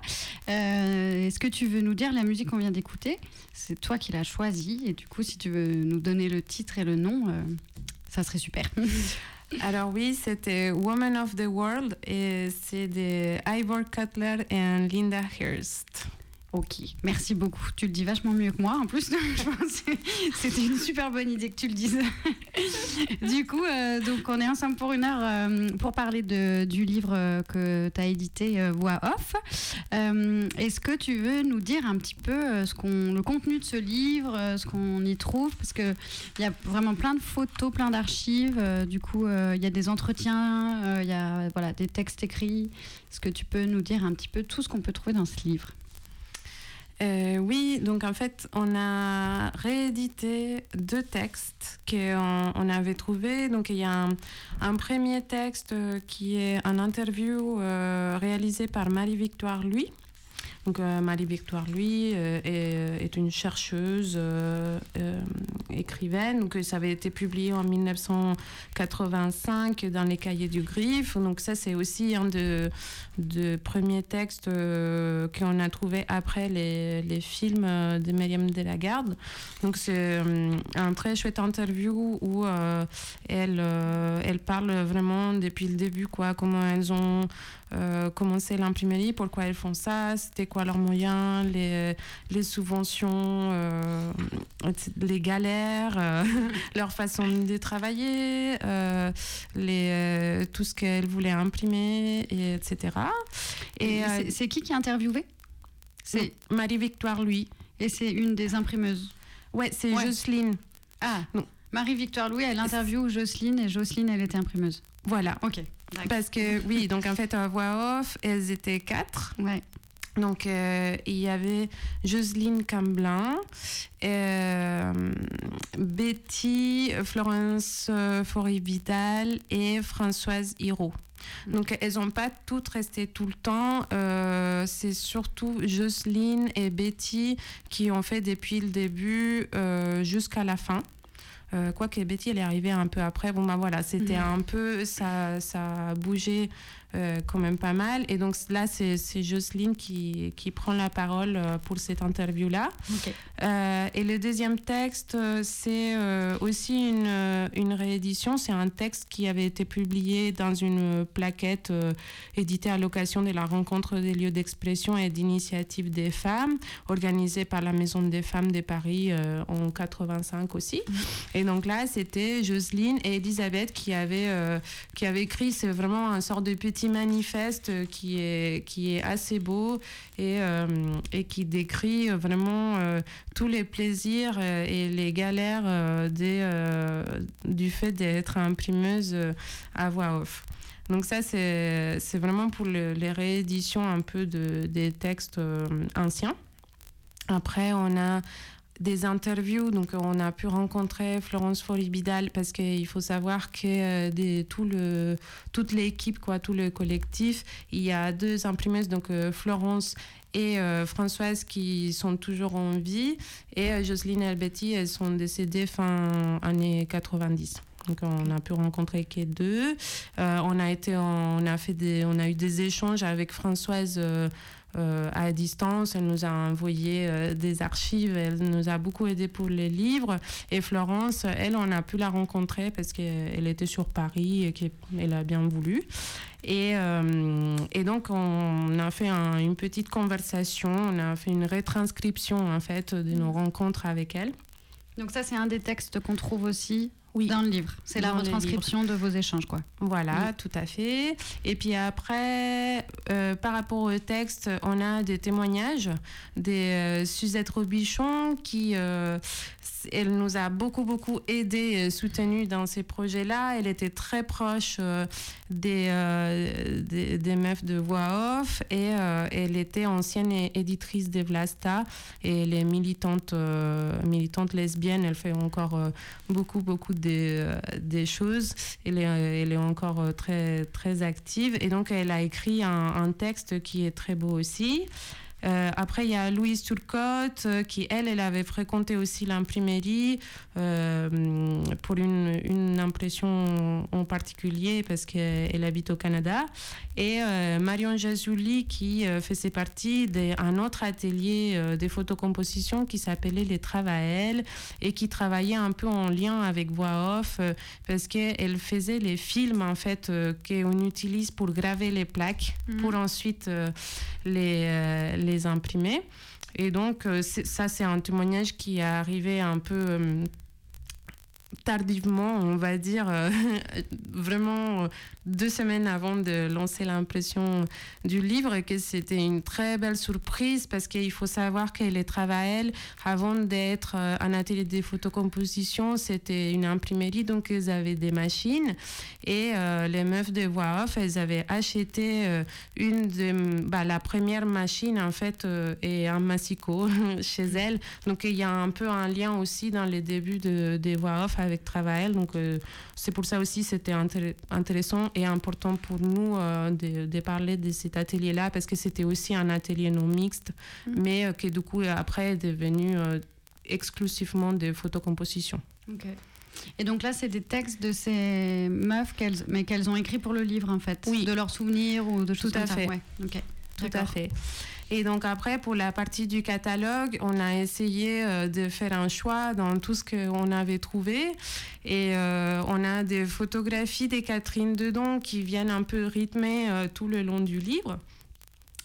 Speaker 5: Euh, Est-ce que tu veux nous dire la musique qu'on vient d'écouter? C'est toi qui l'as choisie et du coup, si tu veux nous donner le titre et le nom, euh, ça serait super.
Speaker 6: Alors oui, c'était Woman of the World et c'est de Ivor Cutler et Linda Hurst.
Speaker 5: Ok, merci beaucoup. Tu le dis vachement mieux que moi en plus. C'était une super bonne idée que tu le dises. du coup, euh, donc on est ensemble pour une heure euh, pour parler du livre euh, que tu as édité euh, Voix Off. Est-ce que tu veux nous dire un petit peu ce le contenu de ce livre, ce qu'on y trouve? Parce qu'il y a vraiment plein de photos, plein d'archives. du coup, il y a des entretiens, il y a des textes écrits. Est-ce que tu peux nous dire un petit peu tout ce qu'on peut trouver dans ce livre?
Speaker 6: Euh, oui, donc en fait, on a réédité deux textes qu'on on avait trouvés. Donc il y a un, premier texte qui est un interview euh, réalisé par Marie-Victoire Lui. Donc euh, Marie-Victoire Lui euh, est, est une chercheuse euh, euh, écrivaine. Donc ça avait été publié en 1985 dans les cahiers du Griffe. Donc ça c'est aussi un de, de premiers textes euh, qu'on a trouvé après les, les films euh, de Myriam Delagarde. Donc c'est euh, un très chouette interview où euh, elle, euh, elle parle vraiment depuis le début, quoi, comment elles ont euh, commencé l'imprimerie, pourquoi elles font ça, c'était quoi leurs moyens, les, les subventions, euh, les galères, euh, leur façon de travailler, les, tout ce qu'elles voulaient imprimer, et, etc. Et
Speaker 5: Et c'est- c'est qui qui a interviewé? C'est
Speaker 6: Marie-Victoire, lui.
Speaker 5: et c'est une des imprimeuses?
Speaker 6: Ouais, c'est
Speaker 5: Ouais.
Speaker 6: Jocelyne.
Speaker 5: Ah,
Speaker 6: Non.
Speaker 5: Marie-Victoire Louis, elle interview Jocelyne et Jocelyne, elle était imprimeuse.
Speaker 6: Voilà.
Speaker 5: Ok.
Speaker 6: Parce que, oui, donc en fait, à voix off, elles étaient quatre.
Speaker 5: Ouais.
Speaker 6: Donc, euh, il y avait Jocelyne Camblin, euh, Betty, Florence euh, Faury-Vidal et Françoise Hiro. Donc, elles n'ont pas toutes resté tout le temps. Euh, c'est surtout Jocelyne et Betty qui ont fait depuis le début jusqu'à la fin. Euh, Quoique Betty, elle est arrivée un peu après. Bon, ben voilà, c'était un peu. Ça, ça a bougé euh, quand même pas mal. Et donc là, c'est Jocelyne qui, qui prend la parole euh, pour cette interview-là. Euh, et le deuxième texte, c'est euh, aussi une, une réédition. C'est un texte qui avait été publié dans une plaquette éditée à l'occasion de la rencontre des lieux d'expression et d'initiative des femmes, organisée par la Maison des femmes de Paris en 85 aussi. Et donc là, c'était Jocelyne et Elisabeth qui avaient, qui avaient écrit. C'est vraiment un sort de petit manifeste euh, qui est, qui est assez beau et, euh, et qui décrit vraiment euh, tous les plaisirs et les galères euh, des, du fait d'être imprimeuse à voix off. Donc ça, c'est vraiment pour le- les rééditions un peu de, des textes anciens. Après, on a des interviews, donc on a pu rencontrer Florence Folibidal parce qu'il faut savoir que euh, des, tout le, toute l'équipe, quoi, tout le collectif, il y a deux imprimeuses, donc euh, Florence et euh, Françoise qui sont toujours en vie et euh, Jocelyne et Betty, elles sont décédées fin années 90. Donc on a pu rencontrer que deux. On a été, on a fait des, on a eu des échanges avec Françoise. Euh, à distance, elle nous a envoyé euh, des archives, elle nous a beaucoup aidé pour les livres. Et Florence, elle, on a pu la rencontrer parce qu'elle était sur Paris et qu'elle a bien voulu. Et, euh, et donc, on a fait un- une petite conversation, on a fait une retranscription en fait de nos rencontres avec elle.
Speaker 5: Donc ça, c'est un des textes qu'on trouve aussi
Speaker 6: Oui.
Speaker 5: dans le livre. C'est la retranscription de vos échanges, quoi.
Speaker 6: Voilà, tout à fait. Et puis après, euh, par rapport au texte, on a des témoignages des euh, Suzette Robichon qui, euh, elle nous a beaucoup, beaucoup aidé soutenu dans ces projets-là. Elle était très proche des, des, des meufs de voix off et elle était ancienne éditrice des Vlasta et elle est militante, militante lesbienne. Elle fait encore beaucoup, beaucoup des, euh, des choses. Elle est, elle est encore euh, très, très active et donc elle a écrit un texte qui est très beau aussi. Euh, après, il y a Louise Turcotte euh, qui, elle, elle avait fréquenté aussi l'imprimerie euh, pour une, une impression en particulier parce qu'elle habite au Canada. Et Marion Jazouli qui faisait partie d'un autre atelier de photocomposition qui s'appelait Les Travaels et qui travaillait un peu en lien avec voix off parce qu'elle faisait les films en fait qu'on utilise pour graver les plaques pour ensuite euh, les, euh, les imprimer. Et donc, euh, ça, c'est un témoignage qui est arrivé un peu euh, tardivement, on va dire, euh, vraiment euh, deux semaines avant de lancer l'impression du livre, que c'était une très belle surprise parce qu'il faut savoir que les Travaels, avant d'être euh, un atelier de photocomposition, c'était une imprimerie, donc ils avaient des machines et les meufs de voix off, elles avaient acheté une de, bah, la première machine en fait et un massico chez elles. Donc il y a un peu un lien aussi dans les débuts de, des voix off avec Travail. Donc euh, c'est pour ça aussi c'était intér- intéressant et important pour nous euh, de, de parler de cet atelier-là parce que c'était aussi un atelier non mixte, mais euh, qui du coup après est devenu exclusivement de photocomposition.
Speaker 5: Ok. Et donc là, c'est des textes de ces meufs, qu'elles, mais qu'elles ont écrits pour le livre, en fait.
Speaker 6: Oui.
Speaker 5: De leurs souvenirs ou de choses
Speaker 6: Tout à
Speaker 5: comme ça.
Speaker 6: fait.
Speaker 5: Ouais. Ok.
Speaker 6: Tout à fait. Et donc après, pour la partie du catalogue, on a essayé euh, de faire un choix dans tout ce qu'on avait trouvé. Et euh, on a des photographies des Catherine dedans qui viennent un peu rythmer euh, tout le long du livre.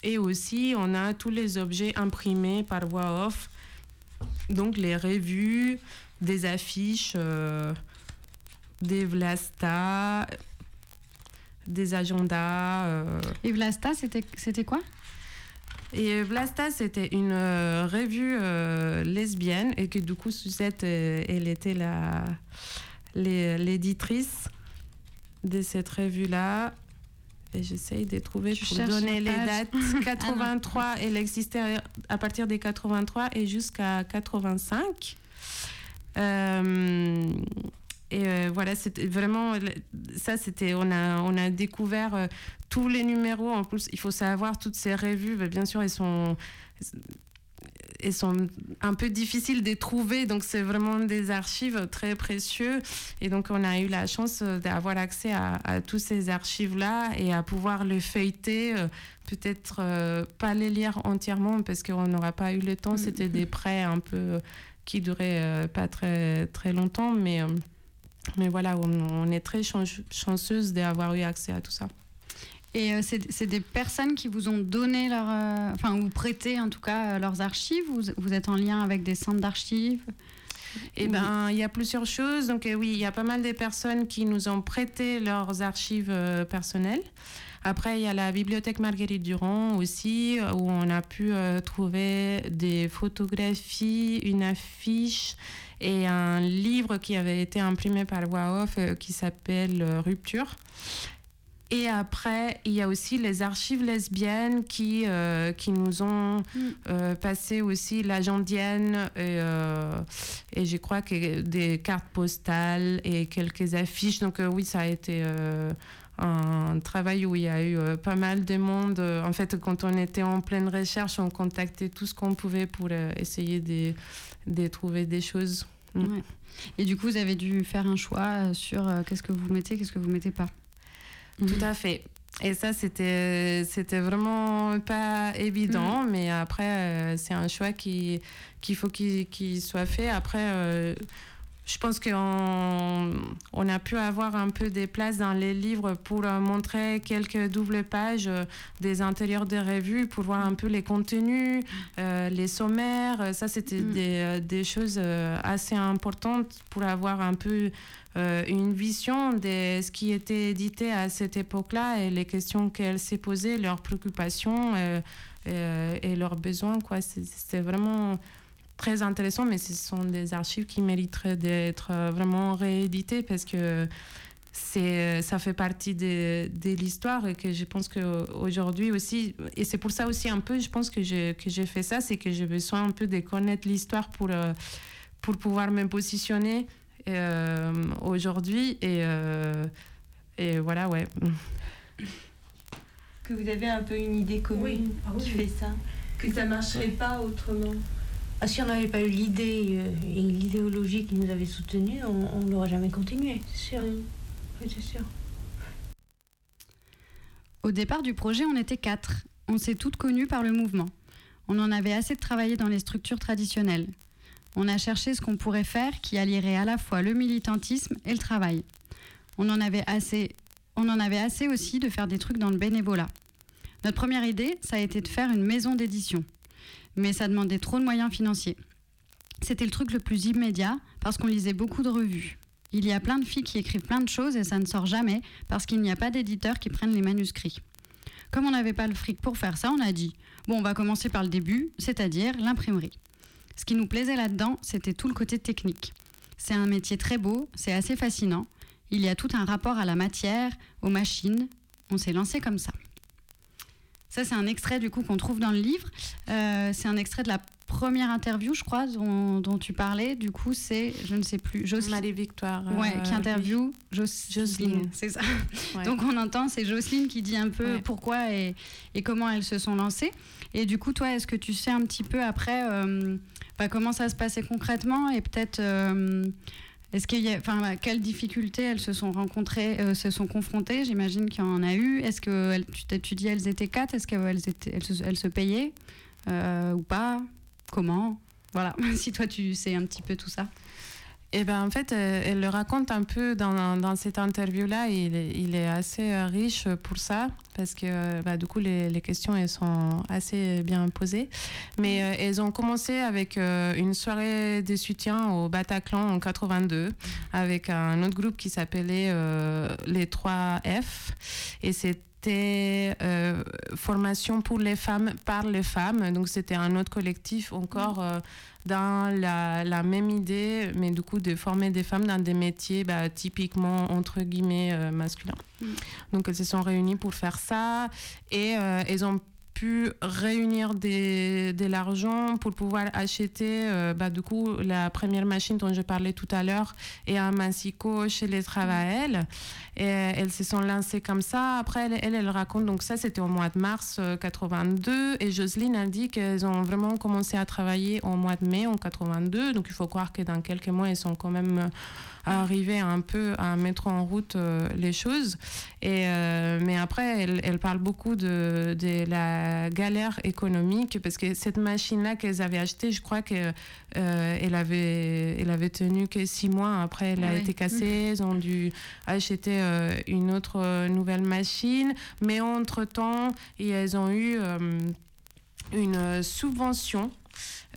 Speaker 6: et aussi, on a tous les objets imprimés par voix off, donc les revues, des affiches, des Vlasta, des agendas.
Speaker 5: Et Vlasta, c'était quoi?
Speaker 6: Et Vlasta, c'était une euh, revue euh, lesbienne et que du coup, Suzette, euh, elle était la, l'éditrice de cette revue-là. Et j'essaye de trouver
Speaker 5: Tu
Speaker 6: pour donner les dates. 83, elle existait à partir des 83 et jusqu'à 85. Et euh, voilà, c'était vraiment ça. C'était on a on a découvert euh, tous les numéros. En plus, il faut savoir toutes ces revues. bah, Bien sûr, elles sont elles sont un peu difficiles de trouver, donc c'est vraiment des archives très précieux. Et donc on a eu la chance euh, d'avoir accès à, à tous ces archives-là et à pouvoir les feuilleter. Peut-être euh, pas les lire entièrement parce qu'on n'aura pas eu le temps. C'était des prêts un peu qui duraient euh, pas très très longtemps, mais euh, mais voilà, on, on est très chan- chanceuse d'avoir eu accès à tout ça.
Speaker 5: Et euh, c'est des personnes qui vous ont donné leur, euh, enfin ou prêté en tout cas euh, leurs archives? Vous, vous êtes en lien avec des centres d'archives?
Speaker 6: Eh ben, il y a plusieurs choses. Donc, euh, oui, il y a pas mal de personnes qui nous ont prêté leurs archives euh, personnelles. Après, il y a la bibliothèque Marguerite Durand aussi, où on a pu euh, trouver des photographies, une affiche et un livre qui avait été imprimé par Voix Off euh, qui s'appelle euh, Rupture. Et après, il y a aussi les archives lesbiennes qui, euh, qui nous ont euh, passé aussi l'agendienne et, euh, et je crois que des cartes postales et quelques affiches. Donc oui, ça a été un travail où il y a eu euh, pas mal de monde. Euh, En fait, quand on était en pleine recherche, on contactait tout ce qu'on pouvait pour euh, essayer de, de trouver des choses. Mm.
Speaker 5: Ouais. Et du coup, vous avez dû faire un choix sur euh, qu'est-ce que vous mettez, qu'est-ce que vous mettez pas.
Speaker 6: Tout à fait. Et ça, c'était, c'était vraiment pas évident, mais après, c'est un choix qui, qu'il faut qu'il, qu'il soit fait. Après, je pense qu'on on a pu avoir un peu des places dans les livres pour euh, montrer quelques doubles pages euh, des intérieurs des revues, pour voir un peu les contenus, euh, les sommaires. Ça, c'était
Speaker 5: Mm.
Speaker 6: des, des choses assez importantes pour avoir un peu euh, une vision de ce qui était édité à cette époque-là et les questions qu'elle s'est posées, leurs préoccupations euh, et leurs besoins. Quoi. C'est- C'était vraiment très intéressant, mais ce sont des archives qui mériteraient d'être euh, vraiment rééditées parce que c'est, ça fait partie de, de l'histoire et que je pense qu'aujourd'hui aussi, et c'est pour ça aussi un peu, je pense que j'ai, que j'ai fait ça, c'est que j'ai besoin un peu de connaître l'histoire pour, euh, pour pouvoir me positionner euh, aujourd'hui. Et, euh, et voilà, ouais.
Speaker 8: Que vous avez un peu une idée commune
Speaker 3: Oui, ah oui.
Speaker 8: qui fait ça? Que ça marcherait pas autrement?
Speaker 3: Ah, si on n'avait pas eu l'idée euh, et l'idéologie qui nous avait soutenus, on on n'aurait jamais continué, c'est sûr. Oui, c'est sûr.
Speaker 5: Au départ du projet, on était quatre. On s'est toutes connues par le mouvement. On en avait assez de travailler dans les structures traditionnelles. On a cherché ce qu'on pourrait faire qui allierait à la fois le militantisme et le travail. On en avait assez, on en avait assez aussi de faire des trucs dans le bénévolat. Notre première idée, ça a été de faire une maison d'édition. Mais ça demandait trop de moyens financiers. C'était le truc le plus immédiat parce qu'on lisait beaucoup de revues. Il y a plein de filles qui écrivent plein de choses et ça ne sort jamais parce qu'il n'y a pas d'éditeurs qui prennent les manuscrits. Comme on n'avait pas le fric pour faire ça, on a dit bon, on va commencer par le début, c'est-à-dire l'imprimerie. Ce qui nous plaisait là-dedans, c'était tout le côté technique. C'est un métier très beau, c'est assez fascinant. Il y a tout un rapport à la matière, aux machines. On s'est lancé comme ça. Ça, c'est un extrait du coup qu'on trouve dans le livre. Euh, c'est un extrait de la première interview, je crois, dont, dont tu parlais. Du coup, c'est, je ne sais plus, Jocelyne.
Speaker 6: Marie-Victoire.
Speaker 5: Ouais,
Speaker 6: euh,
Speaker 5: qui interview
Speaker 6: Jocelyne.
Speaker 5: C'est ça.
Speaker 6: Ouais.
Speaker 5: Donc on entend, c'est Jocelyne qui dit un peu
Speaker 6: Ouais.
Speaker 5: pourquoi et, et comment elles se sont lancées. Et du coup, toi, est-ce que tu sais un petit peu après euh, bah, comment ça se passait concrètement et peut-être euh, est-ce qu'il y a, enfin, quelles difficultés elles se sont rencontrées, euh, se sont confrontées? J'imagine qu'il y en a eu. Est-ce que tu, dis elles étaient quatre Est-ce qu'elles étaient, elles se payaient? Euh, ou pas? Comment? Voilà. si toi tu sais un petit peu tout ça.
Speaker 6: Et ben en fait, euh, elle le raconte un peu dans, dans cette interview-là. Il, est- il est assez euh, riche pour ça parce que bah, du coup les, les, questions elles sont assez bien posées. Mais euh, elles ont commencé avec euh, une soirée de soutien au Bataclan en 82 avec un autre groupe qui s'appelait euh, les 3F et c'était euh, formation pour les femmes par les femmes. Donc c'était un autre collectif encore euh, dans la, la, même idée, mais du coup de former des femmes dans des métiers bah, typiquement entre guillemets euh, masculins. Mm. Donc elles se sont réunies pour faire ça et elles ont réunir des, de l'argent pour pouvoir acheter euh, bah, du coup la première machine dont je parlais tout à l'heure et un massico chez les travailleurs et elles se sont lancées comme ça. Après elle elle, raconte donc ça c'était au mois de mars euh, 82 et Jocelyne a dit qu'elles ont vraiment commencé à travailler au mois de mai en 82 donc il faut croire que dans quelques mois elles sont quand même arriver un peu à mettre en route euh, les choses. Et, euh, mais après, elle, elle, parle beaucoup de, de, la galère économique parce que cette machine-là qu'elles avaient achetée, je crois qu'elle euh, elle avait, elle avait tenu que six mois. Après, elle a été cassée. Ils ont dû acheter une autre nouvelle machine. Mais entre-temps, elles ont eu une subvention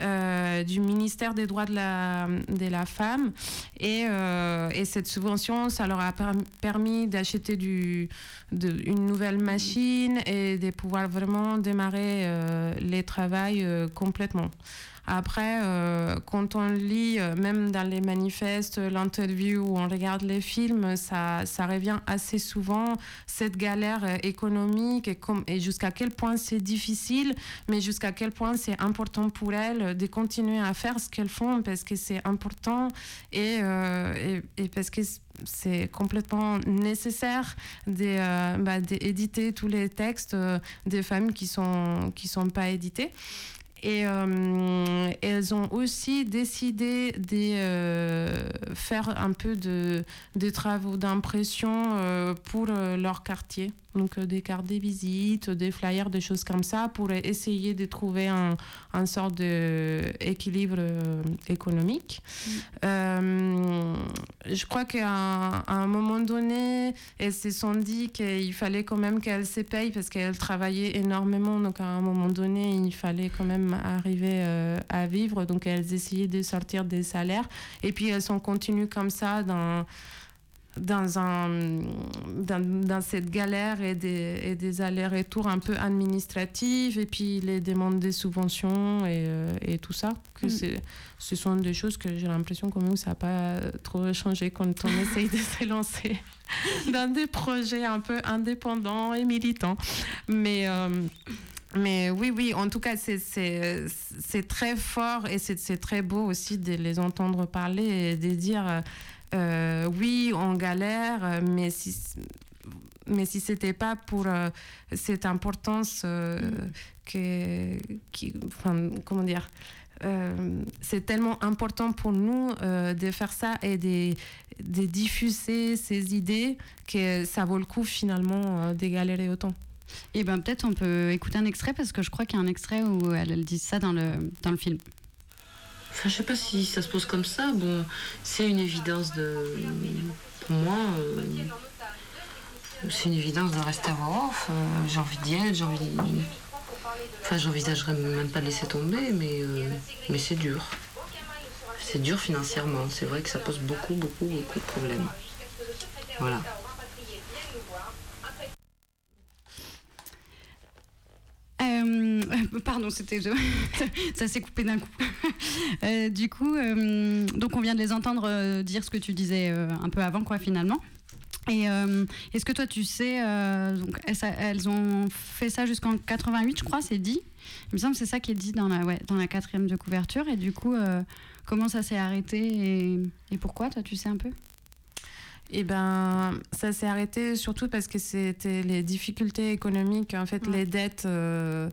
Speaker 6: du ministère des droits de la, la femme. Et, euh, et cette subvention, ça leur a permis d'acheter du, de, une nouvelle machine et de pouvoir vraiment démarrer euh, les travails complètement. Après, euh, quand on lit, euh, même dans les manifestes, l'interview ou on regarde les films, ça, ça revient assez souvent, cette galère économique et, et jusqu'à quel point c'est difficile, mais jusqu'à quel point c'est important pour elles de continuer à faire ce qu'elles font parce que c'est important et, euh, et, parce que c'est complètement nécessaire d'éditer bah, tous les textes des femmes qui sont qui sont pas édités et euh, elles ont aussi décidé de euh, faire un peu de, de travaux d'impression euh, pour leur quartier. Donc des cartes de visite, des flyers, des choses comme ça pour essayer de trouver un, un sorte d'équilibre économique. Mmh. je crois qu'à un moment donné, elles se sont dit qu'il fallait quand même qu'elles se payent parce qu'elles travaillaient énormément. Donc à un moment donné, il fallait quand même arriver euh, à vivre. Donc elles essayaient de sortir des salaires. Et puis elles sont continuées comme ça dans, dans, un, dans, dans cette galère et des, et des allers-retours un peu administratifs. Et puis les demandes des subventions et, euh, et tout ça. Que mm. Ce sont des choses que j'ai l'impression quand même que ça n'a pas trop changé quand on essaye de se lancer dans des projets un peu indépendants et militants. Mais... Euh, mais oui, oui, en tout cas, c'est très fort et c'est très beau aussi de les entendre parler et de dire euh, oui, on galère, mais si, mais si c'était pas pour euh, cette importance euh, que, comment dire, euh, c'est tellement important pour nous euh, de faire ça et de, diffuser ces idées que ça vaut le coup finalement euh, de galérer autant.
Speaker 5: Et eh ben peut-être on peut écouter un extrait parce que je crois qu'il y a un extrait où elle, elle dit ça dans le, dans le film.
Speaker 9: Enfin, je sais pas si ça se pose comme ça. Bon, c'est une évidence de. Pour moi, euh, c'est une évidence de rester à off. J'ai envie d'y être, j'ai envie. Enfin, j'envisagerais même pas de laisser tomber, mais, euh, mais c'est dur. C'est dur financièrement. C'est vrai que ça pose beaucoup, beaucoup, beaucoup de problèmes. Voilà.
Speaker 5: Euh, pardon, c'était ça s'est coupé d'un coup. Euh, du coup, euh, donc on vient de les entendre dire ce que tu disais un peu avant, quoi, finalement. Et est-ce que toi, tu sais, donc elles, elles, ont fait ça jusqu'en 88, je crois, c'est dit? Il me semble que c'est ça qui est dit dans la, ouais, dans la quatrième de couverture. Et du coup, comment ça s'est arrêté et, et pourquoi, toi, tu sais un peu?
Speaker 6: Eh ben, ça s'est arrêté surtout parce que c'était les difficultés économiques. En fait, ouais. les dettes, euh,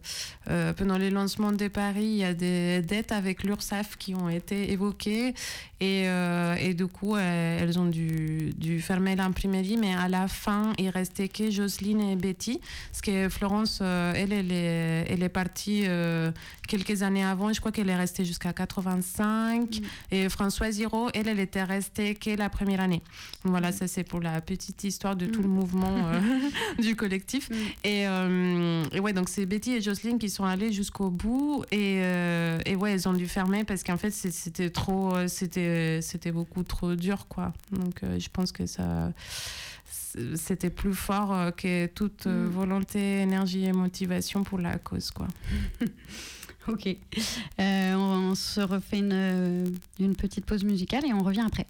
Speaker 6: euh, pendant les lancements de Paris, il y a des dettes avec l'URSSAF qui ont été évoquées. Et, euh, et du coup, elles ont dû, dû fermer l'imprimerie. Mais à la fin, il restait que Jocelyne et Betty. Parce que Florence, elle, elle est, elle est partie quelques années avant. Je crois qu'elle est restée jusqu'à 85. Mm. Et Françoise Giraud, elle, elle était restée que la première année. Voilà voilà, ça c'est pour la petite histoire de tout le mouvement euh, du collectif. Et, euh, et ouais, donc c'est Betty et Jocelyne qui sont allées jusqu'au bout et, euh, et ouais, elles ont dû fermer parce qu'en fait c'était trop, c'était c'était beaucoup trop dur quoi. Donc je pense que ça c'était plus fort que toute
Speaker 5: Mm.
Speaker 6: volonté, énergie et motivation pour la cause quoi.
Speaker 5: Ok. Euh, on, on se refait une, une petite pause musicale et on revient après.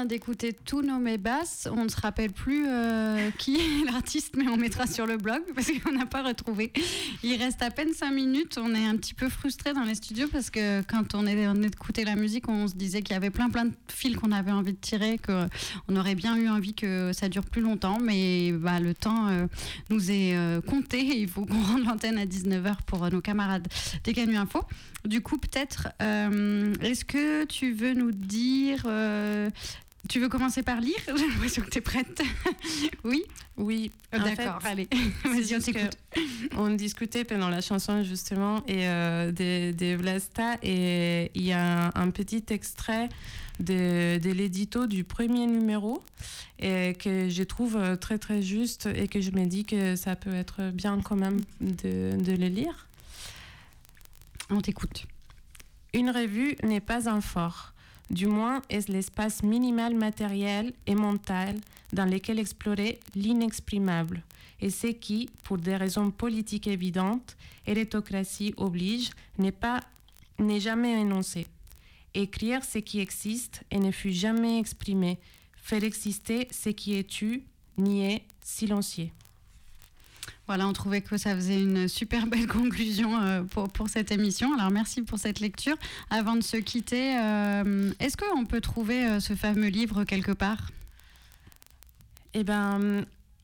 Speaker 5: Vient d'écouter Tous nos basses. On ne se rappelle plus euh, qui est l'artiste, mais on mettra sur le blog parce qu'on n'a pas retrouvé. Il reste à peine 5 minutes. On est un petit peu frustré dans les studios parce que quand on est, on écouté la musique, on se disait qu'il y avait plein plein de fils qu'on avait envie de tirer, qu'on aurait bien eu envie que ça dure plus longtemps, mais bah, le temps euh, nous est euh, compté il faut qu'on rende l'antenne à 19h pour nos camarades des Canu Info. Du coup, peut-être, est-ce que tu veux nous dire tu veux commencer par lire J'ai l'impression que tu es prête. oui?
Speaker 6: Oui.
Speaker 5: D'accord, allez, vas-y, on t'écoute.
Speaker 6: On discutait pendant la chanson, justement, et, euh, des, Vlasta, et il y a un, petit extrait de, de l'édito du premier numéro et que je trouve très très juste et que je me dis que ça peut être bien quand même de, de le lire.
Speaker 5: On t'écoute.
Speaker 6: Une revue n'est pas un fort. Du moins est l'espace minimal matériel et mental dans lequel explorer l'inexprimable, et ce qui, pour des raisons politiques évidentes, hérétocratie oblige, n'est pas n'est jamais énoncé. Écrire ce qui existe et ne fut jamais exprimé, faire exister ce qui est tu, nié, silencié.
Speaker 5: Voilà, on trouvait que ça faisait une super belle conclusion euh, pour, pour cette émission. Alors merci pour cette lecture. Avant de se quitter, euh, est-ce qu'on peut trouver euh, ce fameux livre quelque part?
Speaker 6: Eh bien,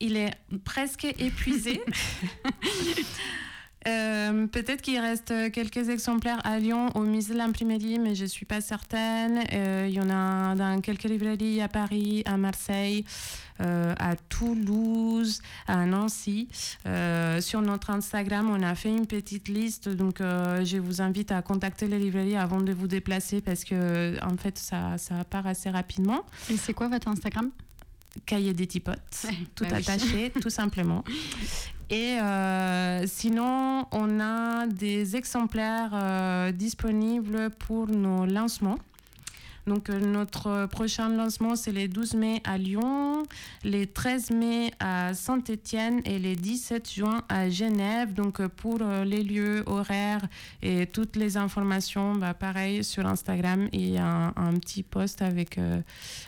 Speaker 6: il est presque épuisé. Peut-être qu'il reste quelques exemplaires à Lyon au musée de l'imprimerie, mais je ne suis pas certaine. il y en a dans quelques librairies à Paris, à Marseille. Euh, à Toulouse, à Nancy. Euh, sur notre Instagram, on a fait une petite liste, donc euh, je vous invite à contacter les librairies avant de vous déplacer parce que en fait, ça, ça part assez rapidement.
Speaker 5: Et c'est quoi votre Instagram?
Speaker 6: Cahier des tipotes, tout bah attaché, tout simplement. Et sinon, on a des exemplaires disponibles pour nos lancements. Donc euh, notre prochain lancement, c'est les 12 mai à Lyon, les 13 mai à Saint-Étienne et les 17 juin à Genève. Donc euh, pour euh, les lieux, horaires et toutes les informations, bah, pareil sur Instagram, il y a un, petit post avec,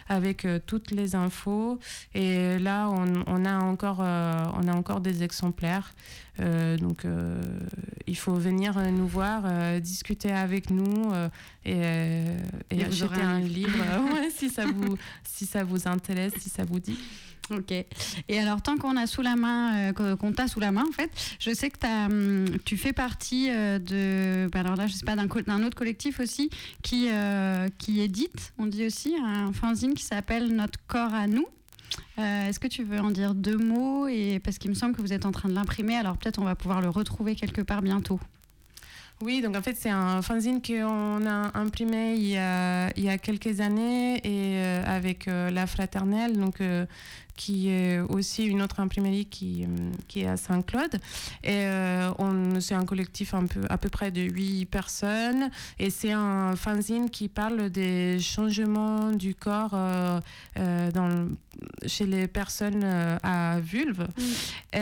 Speaker 6: avec toutes les infos. Et là, on, a, encore, on a encore des exemplaires. Euh, donc, euh, il faut venir nous voir, euh, discuter avec nous et, acheter un, livre, si, ça vous, si ça vous intéresse, si ça vous dit.
Speaker 5: Ok. Et alors, tant qu'on a sous la main, qu'on t'a sous la main, en fait, je sais que as, hum, tu fais partie de, bah, alors là, je sais pas, d'un autre collectif aussi qui, qui édite, on dit aussi, un fanzine qui s'appelle Notre corps à nous. Euh, est-ce que tu veux en dire deux mots et parce qu'il me semble que vous êtes en train de l'imprimer, alors peut-être on va pouvoir le retrouver quelque part bientôt.
Speaker 6: Oui, donc en fait, c'est un fanzine qu'on a imprimé il y a, il y a quelques années et euh, avec euh, La Fraternelle, donc, qui est aussi une autre imprimerie qui, qui est à Saint-Claude. Et on, c'est un collectif un peu, à peu près de huit personnes et c'est un fanzine qui parle des changements du corps dans chez les personnes à vulve. Mm.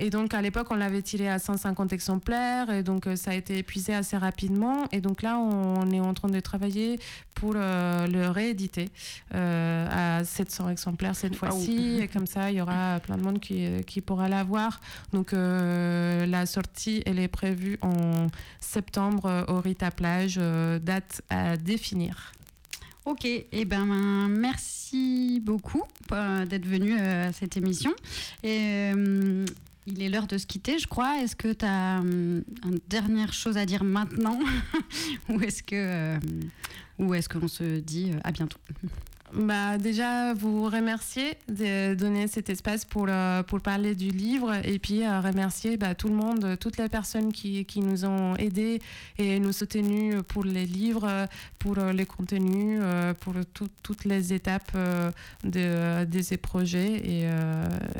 Speaker 6: et donc, à l'époque, on l'avait tiré à 150 exemplaires et donc ça a été épuisé assez rapidement. Et donc là, on est en train de travailler pour euh, le rééditer euh, à 700 exemplaires cette fois-ci. Et comme ça, il y aura plein de monde qui, pourra l'avoir. Donc euh, la sortie, elle est prévue en septembre au Rita Plage, date à définir.
Speaker 5: Ok, et eh ben merci beaucoup d'être venu à cette émission. Et il est l'heure de se quitter, je crois. Est-ce que tu as une dernière chose à dire maintenant Ou est-ce que euh, ou est-ce qu'on se dit euh, à bientôt?
Speaker 6: Bah, déjà, vous remercier de donner cet espace pour, euh, pour parler du livre et puis euh, remercier bah, tout le monde, toutes les personnes qui, qui, nous ont aidés et nous soutenus pour les livres, pour les contenus, pour toutes les étapes de, de, ces projets et,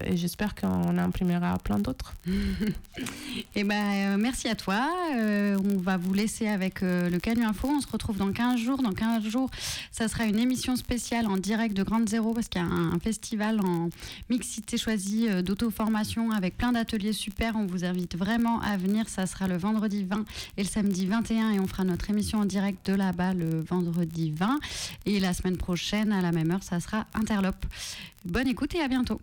Speaker 6: et j'espère qu'on imprimera plein d'autres.
Speaker 5: et ben merci à toi. on va vous laisser avec le Canu Info. On se retrouve dans 15 jours. Dans 15 jours, ça sera une émission spéciale en direct de Grande Zéro parce qu'il y a un, un festival en mixité choisie euh, d'auto-formation avec plein d'ateliers super. On vous invite vraiment à venir. Ça sera le vendredi 20 et le samedi 21 et on fera notre émission en direct de là-bas le vendredi 20. Et la semaine prochaine, à la même heure, ça sera Interlope. Bonne écoute et à bientôt.